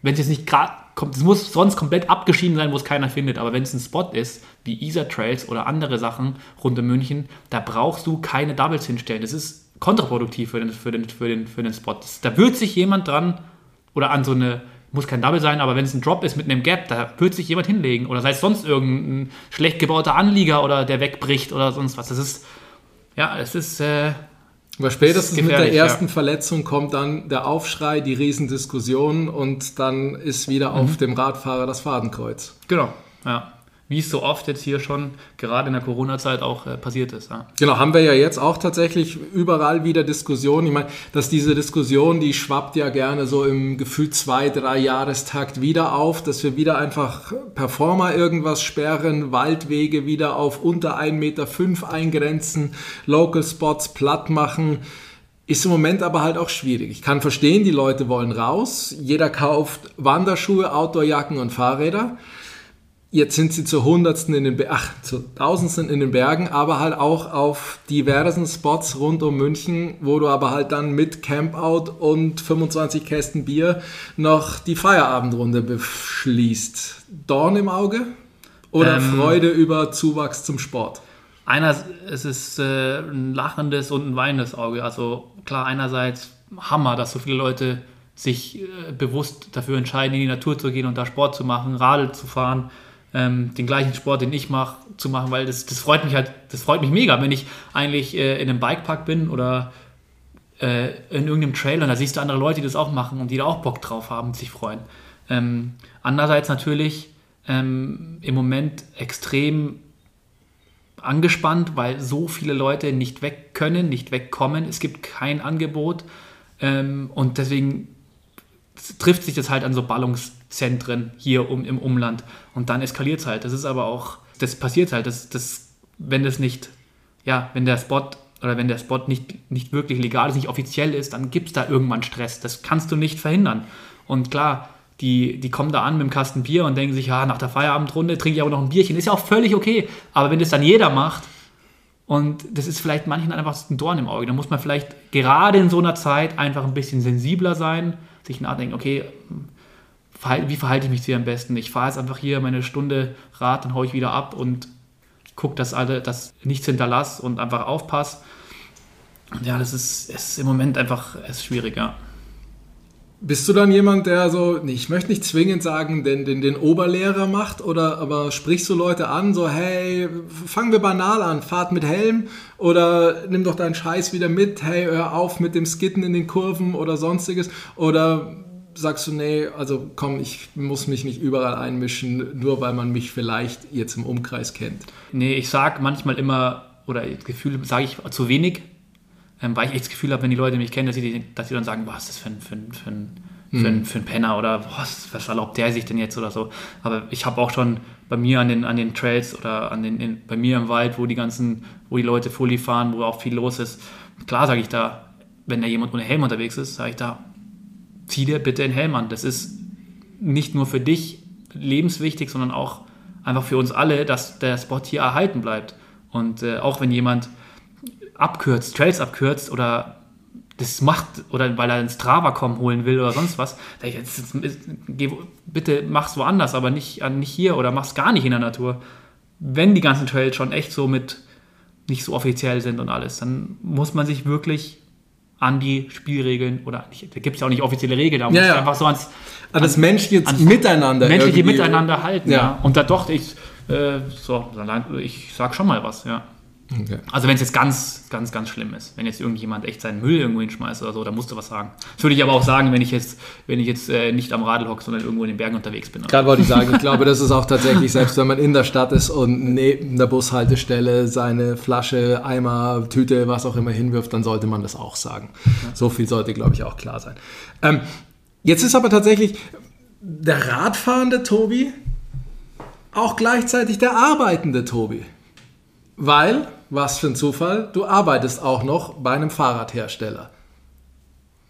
[SPEAKER 2] wenn es jetzt nicht gerade es muss sonst komplett abgeschieden sein, wo es keiner findet. Aber wenn es ein Spot ist, wie Isar Trails oder andere Sachen rund um München, da brauchst du keine Doubles hinstellen. Das ist kontraproduktiv für den, für den, für den, für den Spot. Das, da wird sich jemand dran oder an so eine, muss kein Double sein, aber wenn es ein Drop ist mit einem Gap, da wird sich jemand hinlegen. Oder sei es sonst irgendein schlecht gebauter Anlieger oder der wegbricht oder sonst was. Das ist, ja, es ist, äh,
[SPEAKER 1] Aber spätestens mit der ersten
[SPEAKER 2] ja.
[SPEAKER 1] Verletzung kommt dann der Aufschrei, die Riesendiskussion und dann ist wieder auf
[SPEAKER 2] Mhm.
[SPEAKER 1] dem Radfahrer das Fadenkreuz.
[SPEAKER 2] genau, ja. Wie es so oft jetzt hier schon, gerade in der Corona-Zeit auch äh, passiert ist. Ja.
[SPEAKER 1] Genau, haben wir ja jetzt auch tatsächlich überall wieder Diskussionen. Ich meine, dass diese Diskussion, die schwappt ja gerne so im Gefühl zwei, drei Jahrestakt wieder auf, dass wir wieder einfach Performer irgendwas sperren, Waldwege wieder auf unter 1,5 Meter eingrenzen, Local Spots platt machen. Ist im Moment aber halt auch schwierig. Ich kann verstehen, die Leute wollen raus. Jeder kauft Wanderschuhe, Outdoorjacken und Fahrräder. Jetzt sind sie zu Hundertsten in den, Be ach, zu Tausendsten in den Bergen, aber halt auch auf diversen Spots rund um München, wo du aber halt dann mit Campout und 25 Kästen Bier noch die Feierabendrunde beschließt. Dorn im Auge oder
[SPEAKER 2] Ähm.
[SPEAKER 1] Freude über Zuwachs zum Sport?
[SPEAKER 2] Einer, es ist äh, ein lachendes und ein weinendes Auge. Also klar, einerseits Hammer, dass so viele Leute sich äh, bewusst dafür entscheiden, in die Natur zu gehen und da Sport zu machen, Radl zu fahren, ähm, den gleichen Sport, den ich mache, zu machen, weil das, das freut mich halt, das freut mich mega, wenn ich eigentlich äh, in einem Bikepark bin oder äh, in irgendeinem Trail und da siehst du andere Leute, die das auch machen und die da auch Bock drauf haben, sich freuen. Ähm, andererseits natürlich ähm, im Moment extrem angespannt, weil so viele Leute nicht weg können, nicht wegkommen. Es gibt kein Angebot ähm, und deswegen trifft sich das halt an so Ballungszentren hier um, im Umland und dann eskaliert es halt. Das ist aber auch, das passiert halt, das, das, wenn das nicht, ja, wenn der Spot oder wenn der Spot nicht, nicht wirklich legal ist, nicht offiziell ist, dann gibt es da irgendwann Stress. Das kannst du nicht verhindern. Und klar, die, die kommen da an mit dem Kasten Bier und denken sich, ja, nach der Feierabendrunde trinke ich aber noch ein Bierchen. Ist ja auch völlig okay. Aber wenn das dann jeder macht, und das ist vielleicht manchen einfach ein Dorn im Auge, dann muss man vielleicht gerade in so einer Zeit einfach ein bisschen sensibler sein, sich nachdenken, okay, wie verhalte ich mich hier am besten? Ich fahre jetzt einfach hier meine Stunde Rad, dann haue ich wieder ab und gucke, dass alle, dass nichts hinterlasse und einfach aufpasse. Ja, das ist, ist im Moment einfach ist schwierig, ja.
[SPEAKER 1] Bist du dann jemand, der so, ich möchte nicht zwingend sagen, den, den, den Oberlehrer macht, oder aber sprichst du Leute an, so, hey, fangen wir banal an, fahrt mit Helm oder nimm doch deinen Scheiß wieder mit, hey, hör auf mit dem Skitten in den Kurven oder sonstiges, oder sagst du, nee, also komm, ich muss mich nicht überall einmischen, nur weil man mich vielleicht jetzt im Umkreis kennt?
[SPEAKER 2] Nee, ich sag manchmal immer, oder das Gefühl sage ich zu wenig, ähm, weil ich echt das Gefühl habe, wenn die Leute mich kennen, dass sie, dass sie dann sagen, was ist das für ein, für ein, für ein, mhm. für ein, für ein Penner oder was, was erlaubt der sich denn jetzt oder so. Aber ich habe auch schon bei mir an den, an den Trails oder an den, in, bei mir im Wald, wo die ganzen, wo die Leute Fully fahren, wo auch viel los ist, klar sage ich da, wenn da jemand ohne Helm unterwegs ist, sage ich da, zieh dir bitte einen Helm an. Das ist nicht nur für dich lebenswichtig, sondern auch einfach für uns alle, dass der Spot hier erhalten bleibt. Und äh, auch wenn jemand abkürzt, Trails abkürzt oder das macht oder weil er einen Strava-Com holen will oder sonst was, jetzt, jetzt, geh, bitte mach's woanders, aber nicht, nicht hier oder mach's gar nicht in der Natur. Wenn die ganzen Trails schon echt so mit nicht so offiziell sind und alles, dann muss man sich wirklich an die Spielregeln oder da gibt es ja auch nicht offizielle Regeln, da muss
[SPEAKER 1] ja, ja.
[SPEAKER 2] einfach so ans,
[SPEAKER 1] an das menschliche Miteinander
[SPEAKER 2] menschliche Miteinander halten, ja. ja. Und da doch ich äh, so, ich sag schon mal was, ja. Okay. Also wenn es jetzt ganz, ganz, ganz schlimm ist, wenn jetzt irgendjemand echt seinen Müll irgendwo hinschmeißt oder so, da musst du was sagen. Das würde ich aber auch sagen, wenn ich jetzt, wenn ich jetzt äh, nicht am Radl hocke, sondern irgendwo in den Bergen unterwegs bin.
[SPEAKER 1] Gerade wollte ich sagen, ich glaube, das ist auch tatsächlich, selbst wenn man in der Stadt ist und neben der Bushaltestelle seine Flasche, Eimer, Tüte, was auch immer hinwirft, dann sollte man das auch sagen. So viel sollte, glaube ich, auch klar sein. Ähm, jetzt ist aber tatsächlich der radfahrende Tobi auch gleichzeitig der arbeitende Tobi. Weil was für ein Zufall, du arbeitest auch noch bei einem Fahrradhersteller.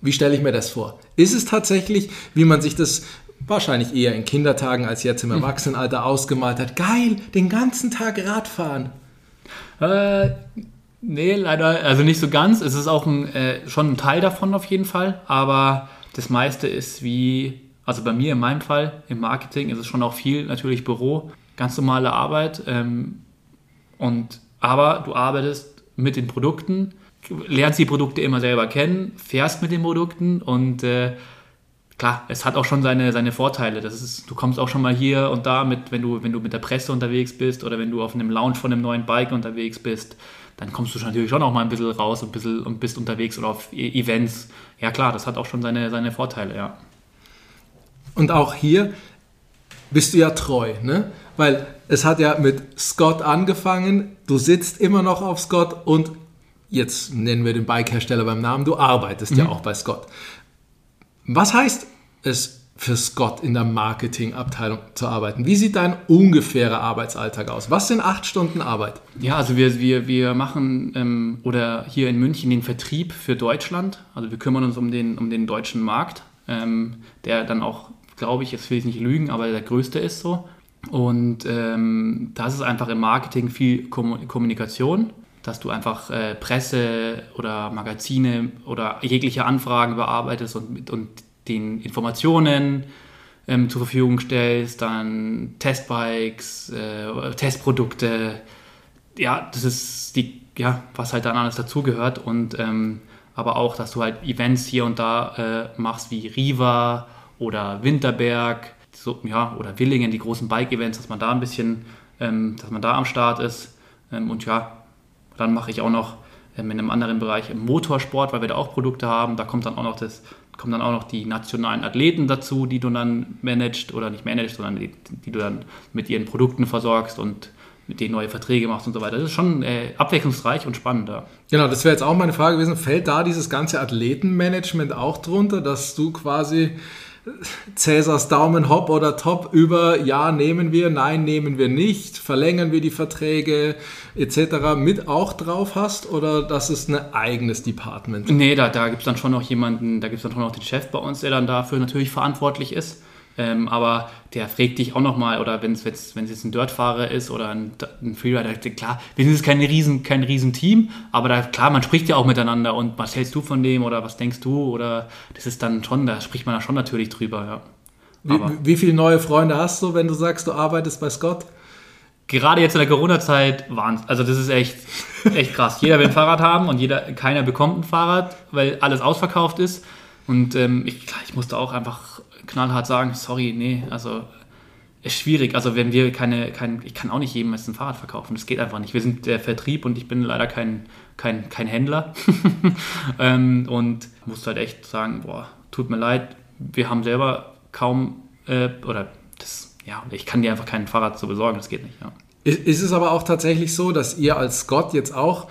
[SPEAKER 1] Wie stelle ich mir das vor? Ist es tatsächlich, wie man sich das wahrscheinlich eher in Kindertagen als jetzt im Erwachsenenalter ausgemalt hat, geil, den ganzen Tag Radfahren?
[SPEAKER 2] Äh, nee, leider, also nicht so ganz. Es ist auch ein, äh, schon ein Teil davon auf jeden Fall, aber das meiste ist wie, also bei mir in meinem Fall, im Marketing ist es schon auch viel natürlich Büro, ganz normale Arbeit ähm, und aber du arbeitest mit den Produkten, lernst die Produkte immer selber kennen, fährst mit den Produkten und äh, klar, es hat auch schon seine, seine Vorteile. Das ist, du kommst auch schon mal hier und da mit, wenn du, wenn du mit der Presse unterwegs bist oder wenn du auf einem Lounge von einem neuen Bike unterwegs bist, dann kommst du natürlich schon auch mal ein bisschen raus und, bisschen, und bist unterwegs oder auf e Events. Ja klar, das hat auch schon seine, seine Vorteile, ja.
[SPEAKER 1] Und auch hier bist du ja treu, ne? Weil es hat ja mit Scott angefangen, du sitzt immer noch auf Scott und jetzt nennen wir den Bike-Hersteller beim Namen, du arbeitest mhm. ja auch bei Scott. Was heißt es für Scott in der Marketingabteilung zu arbeiten? Wie sieht dein ungefährer Arbeitsalltag aus? Was sind acht Stunden Arbeit?
[SPEAKER 2] Ja, also wir, wir, wir machen ähm, oder hier in München den Vertrieb für Deutschland. Also wir kümmern uns um den, um den deutschen Markt, ähm, der dann auch, glaube ich, jetzt will ich nicht lügen, aber der größte ist so. Und ähm, das ist einfach im Marketing viel Kommunikation, dass du einfach äh, Presse oder Magazine oder jegliche Anfragen bearbeitest und, und den Informationen ähm, zur Verfügung stellst, dann Testbikes, äh, Testprodukte, ja, das ist die, ja, was halt dann alles dazugehört und ähm, aber auch, dass du halt Events hier und da äh, machst wie Riva oder Winterberg so, ja, oder Willingen, die großen Bike-Events, dass man da ein bisschen, ähm, dass man da am Start ist. Ähm, und ja, dann mache ich auch noch ähm, in einem anderen Bereich im Motorsport, weil wir da auch Produkte haben. Da kommt dann auch noch das, kommen dann auch noch die nationalen Athleten dazu, die du dann managst oder nicht managst, sondern die, die du dann mit ihren Produkten versorgst und mit denen neue Verträge machst und so weiter. Das ist schon äh, abwechslungsreich und spannend.
[SPEAKER 1] Genau, das wäre jetzt auch meine Frage gewesen. Fällt da dieses ganze Athletenmanagement auch drunter, dass du quasi Cäsars Daumen hopp oder top über ja nehmen wir, nein nehmen wir nicht, verlängern wir die Verträge etc. mit auch drauf hast oder das ist ein eigenes Department?
[SPEAKER 2] Nee, da, da gibt es dann schon noch jemanden, da gibt es dann schon noch den Chef bei uns, der dann dafür natürlich verantwortlich ist. Ähm, aber der fragt dich auch nochmal, oder wenn es jetzt, wenn es jetzt ein Dirtfahrer ist oder ein, ein Freerider, klar, wir sind jetzt kein riesen, kein riesen Team, aber da, klar, man spricht ja auch miteinander und was hältst du von dem oder was denkst du oder das ist dann schon, da spricht man da schon natürlich drüber, ja.
[SPEAKER 1] Wie, wie viele neue Freunde hast du, wenn du sagst, du arbeitest bei Scott?
[SPEAKER 2] gerade jetzt in der Corona-Zeit waren also das ist echt, echt krass. Jeder will ein Fahrrad haben und jeder, keiner bekommt ein Fahrrad, weil alles ausverkauft ist. Und ähm, ich, ich musste auch einfach knallhart sagen, sorry, nee, also ist schwierig. Also wenn wir keine, kein, ich kann auch nicht jedem ein Fahrrad verkaufen. Das geht einfach nicht. Wir sind der Vertrieb und ich bin leider kein, kein, kein Händler. ähm, und musste halt echt sagen, boah, tut mir leid, wir haben selber kaum äh, oder das ja, ich kann dir einfach kein Fahrrad so besorgen, das geht nicht. Ja.
[SPEAKER 1] Ist es aber auch tatsächlich so, dass ihr als Gott jetzt auch,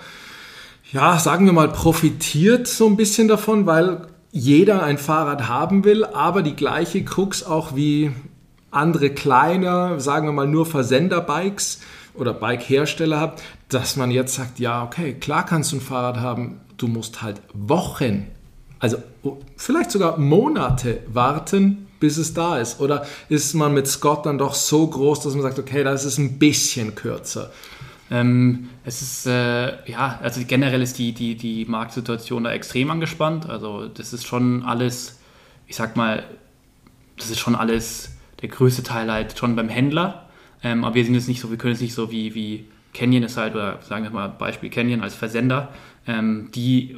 [SPEAKER 1] ja, sagen wir mal, profitiert so ein bisschen davon, weil jeder ein Fahrrad haben will, aber die gleiche Krux auch wie andere kleine, sagen wir mal nur Versenderbikes oder Bike-Hersteller habt, dass man jetzt sagt, ja, okay, klar kannst du ein Fahrrad haben, du musst halt Wochen, also vielleicht sogar Monate warten, bis es da ist? Oder ist man mit Scott dann doch so groß, dass man sagt, okay, da ist ein bisschen kürzer?
[SPEAKER 2] Ähm, es ist, äh, ja, also generell ist die, die, die Marktsituation da extrem angespannt. Also das ist schon alles, ich sag mal, das ist schon alles, der größte Teil halt schon beim Händler. Ähm, aber wir sind jetzt nicht so, wir können es nicht so wie, wie Canyon ist halt, oder sagen wir mal Beispiel Canyon als Versender, ähm, die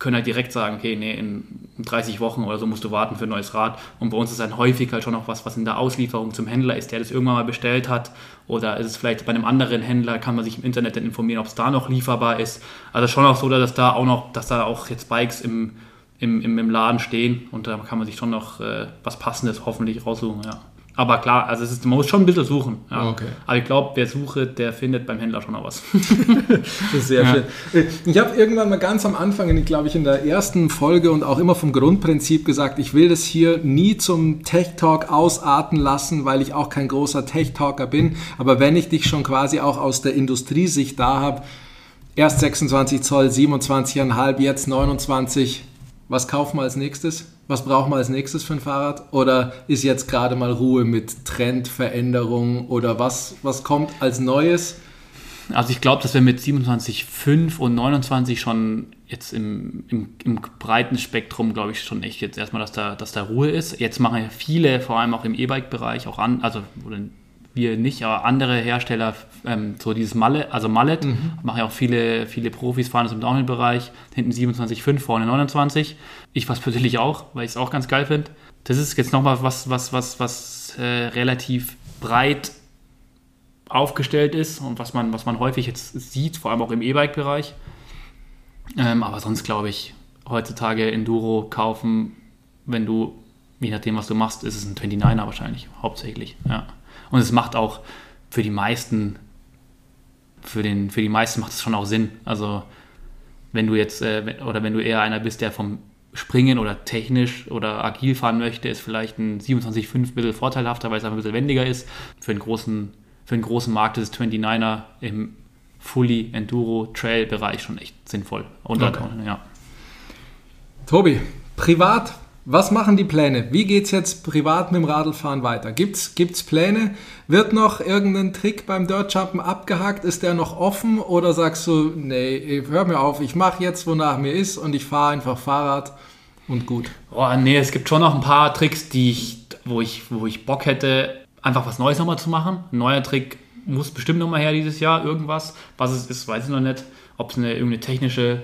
[SPEAKER 2] können halt direkt sagen, okay, nee, in 30 Wochen oder so musst du warten für ein neues Rad. Und bei uns ist dann häufig halt schon noch was, was in der Auslieferung zum Händler ist, der das irgendwann mal bestellt hat. Oder ist es vielleicht bei einem anderen Händler, kann man sich im Internet dann informieren, ob es da noch lieferbar ist. Also schon auch so, dass da auch noch, dass da auch jetzt Bikes im, im, im, Laden stehen und da kann man sich schon noch äh, was Passendes hoffentlich raussuchen, ja. Aber klar, also es ist, man muss schon ein bisschen suchen. Ja. Okay. Aber ich glaube, wer sucht, der findet beim Händler schon noch was.
[SPEAKER 1] das ist sehr ja. schön. Ich habe irgendwann mal ganz am Anfang, glaube ich, in der ersten Folge und auch immer vom Grundprinzip gesagt, ich will das hier nie zum Tech Talk ausarten lassen, weil ich auch kein großer Tech Talker bin. Aber wenn ich dich schon quasi auch aus der Industriesicht da habe, erst 26 Zoll, 27,5, jetzt 29, was kaufen wir als nächstes? Was brauchen wir als nächstes für ein Fahrrad? Oder ist jetzt gerade mal Ruhe mit Trendveränderung oder was, was kommt als Neues?
[SPEAKER 2] Also ich glaube, dass wir mit 27,5 und 29 schon jetzt im, im, im breiten Spektrum, glaube ich, schon echt jetzt erstmal, dass da, dass da Ruhe ist. Jetzt machen ja viele, vor allem auch im E-Bike-Bereich, auch an, also wir nicht, aber andere Hersteller, ähm, so dieses Mallet, also Mallet, mhm. machen ja auch viele, viele Profis, fahren das im Downhill-Bereich, hinten 27,5, vorne 29. Ich was persönlich auch, weil ich es auch ganz geil finde. Das ist jetzt nochmal was, was, was, was äh, relativ breit aufgestellt ist und was man, was man häufig jetzt sieht, vor allem auch im E-Bike-Bereich. Ähm, aber sonst glaube ich, heutzutage Enduro kaufen, wenn du, je nachdem, was du machst, ist es ein 29er wahrscheinlich, hauptsächlich. Ja. Und es macht auch für die meisten, für, den, für die meisten macht es schon auch Sinn. Also wenn du jetzt, äh, oder wenn du eher einer bist, der vom Springen oder technisch oder agil fahren möchte, ist vielleicht ein 27,5 ein bisschen vorteilhafter, weil es einfach ein bisschen wendiger ist. Für einen großen, für einen großen Markt ist 29er im Fully Enduro Trail Bereich schon echt sinnvoll. Und okay. ja.
[SPEAKER 1] Tobi, privat was machen die Pläne? Wie geht es jetzt privat mit dem Radlfahren weiter? Gibt es Pläne? Wird noch irgendein Trick beim Dirtjumpen abgehakt? Ist der noch offen? Oder sagst du, nee, hör mir auf, ich mache jetzt, wonach mir ist und ich fahre einfach Fahrrad und gut?
[SPEAKER 2] Oh, nee, es gibt schon noch ein paar Tricks, die ich, wo, ich, wo ich Bock hätte, einfach was Neues nochmal zu machen. Ein neuer Trick muss bestimmt nochmal her dieses Jahr, irgendwas. Was es ist, weiß ich noch nicht. Ob es eine irgendeine technische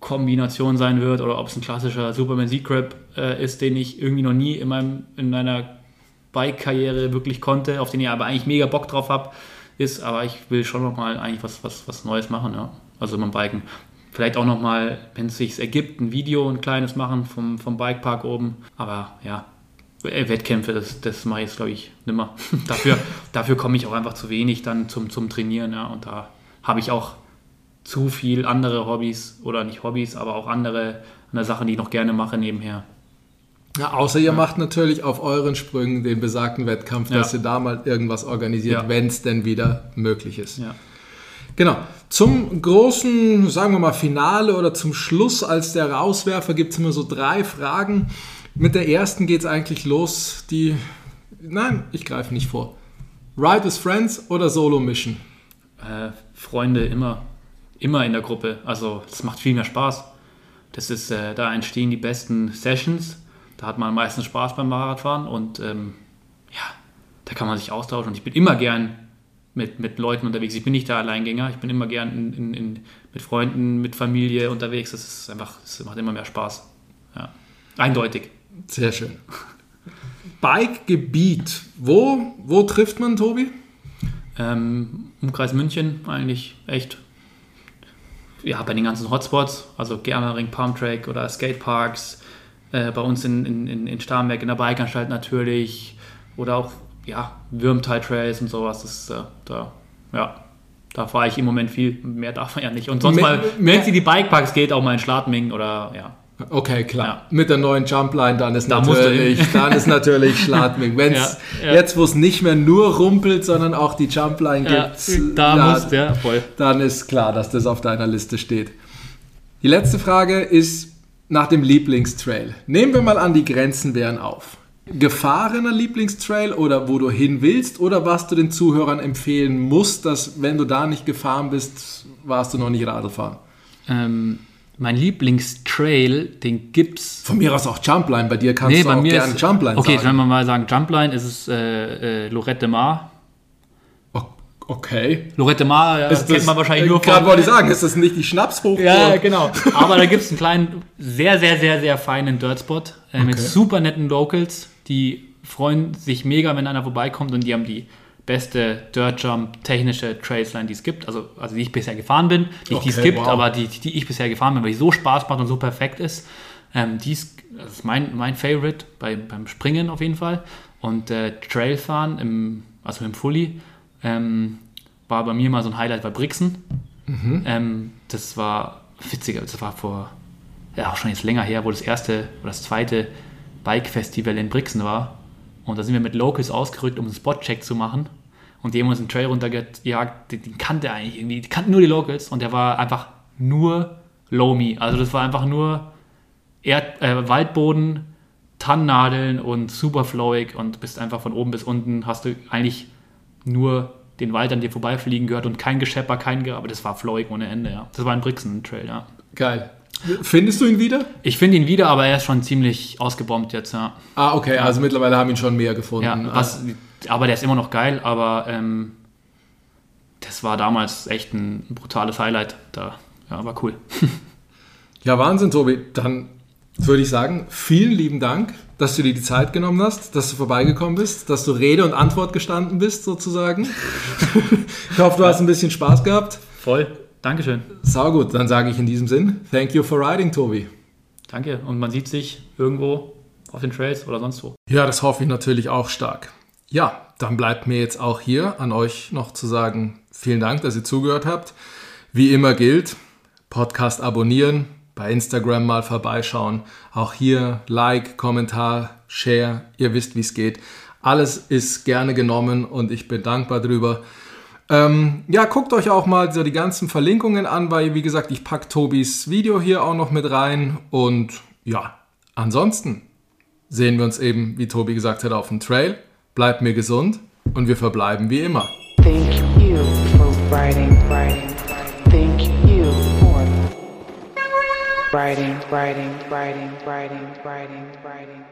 [SPEAKER 2] Kombination sein wird oder ob es ein klassischer Superman Z-Crab äh, ist, den ich irgendwie noch nie in, meinem, in meiner Bike-Karriere wirklich konnte, auf den ich aber eigentlich mega Bock drauf habe, ist, aber ich will schon nochmal eigentlich was, was, was Neues machen, ja. Also beim Biken. Vielleicht auch nochmal, wenn es sich ergibt, ein Video, ein kleines machen vom, vom Bikepark oben. Aber ja, äh, Wettkämpfe, das, das mache ich glaube ich, nimmer. dafür dafür komme ich auch einfach zu wenig dann zum, zum Trainieren, ja. Und da habe ich auch zu viel andere Hobbys oder nicht Hobbys, aber auch andere, andere Sachen, die ich noch gerne mache nebenher.
[SPEAKER 1] Ja, außer ihr ja. macht natürlich auf euren Sprüngen den besagten Wettkampf, dass ja. ihr da mal irgendwas organisiert, ja. wenn es denn wieder möglich ist. Genau. Zum großen, sagen wir mal, Finale oder zum Schluss als der Rauswerfer gibt es immer so drei Fragen, Mit der ersten geht es eigentlich los. Die. Nein, ich greife nicht vor. Ride with Friends oder Solo Mission?
[SPEAKER 2] Äh, Freunde immer, immer in der Gruppe. Also das macht viel mehr Spaß. Das ist, äh, da entstehen die besten Sessions. Da hat man meistens Spaß beim Fahrradfahren und ähm, ja, da kann man sich austauschen. Und ich bin immer gern mit, mit Leuten unterwegs. Ich bin nicht der Alleingänger. Ich bin immer gern in, in, in, mit Freunden, mit Familie unterwegs. Das ist einfach, das macht immer mehr Spaß. Ja. Eindeutig.
[SPEAKER 1] Sehr schön. Bike-Gebiet. Wo, wo trifft man, Tobi?
[SPEAKER 2] Ähm, Umkreis München eigentlich echt. Ja, bei den ganzen Hotspots, also Germering, Palmtrack oder Skateparks, äh, bei uns in, in, in Starnberg in der Bikeanstalt natürlich oder auch ja, Würmtal Trails und sowas. Das ist, äh, da, ja, da fahre ich im Moment viel. Mehr darf man ja nicht. Und sonst mal, wenn es in die Bikeparks geht, auch mal in Schladming oder ja.
[SPEAKER 1] Okay, klar.
[SPEAKER 2] Ja.
[SPEAKER 1] Mit der neuen Jumpline, dann ist
[SPEAKER 2] Da
[SPEAKER 1] natürlich, dann ist natürlich Schladming. Wenn's
[SPEAKER 2] Ja, ja.
[SPEAKER 1] jetzt, wo es nicht mehr nur rumpelt, sondern auch die Jumpline
[SPEAKER 2] ja
[SPEAKER 1] gibt,
[SPEAKER 2] da
[SPEAKER 1] ja,
[SPEAKER 2] musst ja, voll.
[SPEAKER 1] dann ist klar, dass das auf deiner Liste steht. Die letzte Frage ist nach dem Lieblingstrail. Nehmen wir mal an, die Grenzen wären auf. Gefahrener Lieblingstrail oder wo du hin willst oder was du den Zuhörern empfehlen musst, dass wenn du da nicht gefahren bist, warst du noch nicht Radl fahren.
[SPEAKER 2] Ähm, mein Lieblingstrail, den gibt's
[SPEAKER 1] Von mir aus auch Jumpline, bei dir kannst
[SPEAKER 2] Nee,
[SPEAKER 1] du
[SPEAKER 2] bei
[SPEAKER 1] auch
[SPEAKER 2] mir
[SPEAKER 1] gerne
[SPEAKER 2] ist,
[SPEAKER 1] Jumpline
[SPEAKER 2] Okay,
[SPEAKER 1] sagen.
[SPEAKER 2] wir mal sagen, Jumpline ist es äh, äh, Lorette Mar.
[SPEAKER 1] Okay.
[SPEAKER 2] Lorette Mar äh, kennt man wahrscheinlich nur
[SPEAKER 1] Gerade
[SPEAKER 2] von...
[SPEAKER 1] wollte ich sagen, ist das nicht die Schnapshochburg?
[SPEAKER 2] Ja, genau. Aber da gibt es einen kleinen, sehr, sehr, sehr, sehr feinen Dirtspot äh, mit
[SPEAKER 1] Okay.
[SPEAKER 2] super netten Locals. Die freuen sich mega, wenn einer vorbeikommt und die haben die beste Dirt Jump technische Trailsline, die es gibt. Also, also die ich bisher gefahren bin. Nicht die es
[SPEAKER 1] Okay,
[SPEAKER 2] gibt,
[SPEAKER 1] wow.
[SPEAKER 2] aber die, die ich bisher gefahren bin, weil die so Spaß macht und so perfekt ist. Ähm, die ist, das ist mein, mein Favorite bei, beim Springen auf jeden Fall. Und äh, Trailfahren, im, also im Fully, ähm, war bei mir mal so ein Highlight bei Brixen. Ähm, das war witziger, das war vor, ja auch schon jetzt länger her, wo das erste oder das zweite Bike-Festival in Brixen war. Und da sind wir mit Locals ausgerückt, um einen Spot-Check zu machen. Und die haben uns einen Trail runtergejagt, den, den kannte eigentlich irgendwie, die kannten nur die Locals und der war einfach nur Loamy. Also das war einfach nur Erd, äh, Waldboden, Tannennadeln und super flowig und bist einfach von oben bis unten, hast du eigentlich nur den Wald an dir vorbeifliegen gehört und kein Geschepper, kein Ge aber das war flowig ohne Ende, ja. Das war ein Brixen-Trail, ja.
[SPEAKER 1] Geil. Findest du ihn wieder?
[SPEAKER 2] Ich finde ihn wieder, aber er ist schon ziemlich ausgebombt jetzt, ja.
[SPEAKER 1] Ah, okay, also mittlerweile haben ihn schon mehr gefunden.
[SPEAKER 2] ja was, aber der ist immer noch geil, aber ähm, das war damals echt ein brutales Highlight. Da, ja, war cool.
[SPEAKER 1] Ja, Wahnsinn, Tobi. Dann würde ich sagen, vielen lieben Dank, dass du dir die Zeit genommen hast, dass du vorbeigekommen bist, dass du Rede und Antwort gestanden bist, sozusagen. ich hoffe, du hast ein bisschen Spaß gehabt.
[SPEAKER 2] Voll. Dankeschön.
[SPEAKER 1] Sau gut, dann sage ich in diesem Sinn, thank you for riding, Tobi.
[SPEAKER 2] Danke. Und man sieht sich irgendwo auf den Trails oder sonst wo.
[SPEAKER 1] Ja, das hoffe ich natürlich auch stark. Ja, dann bleibt mir jetzt auch hier an euch noch zu sagen, vielen Dank, dass ihr zugehört habt. Wie immer gilt, Podcast abonnieren, bei Instagram mal vorbeischauen. Auch hier Like, Kommentar, Share, ihr wisst, wie es geht. Alles ist gerne genommen und ich bin dankbar drüber. Ähm, ja, guckt euch auch mal so die ganzen Verlinkungen an, weil, wie gesagt, ich packe Tobis Video hier auch noch mit rein. Und ja, ansonsten sehen wir uns eben, wie Tobi gesagt hat, auf dem Trail. Bleibt mir gesund und wir verbleiben wie immer.
[SPEAKER 3] Thank you for writing, writing, thank you for writing, writing, writing, writing, writing, writing.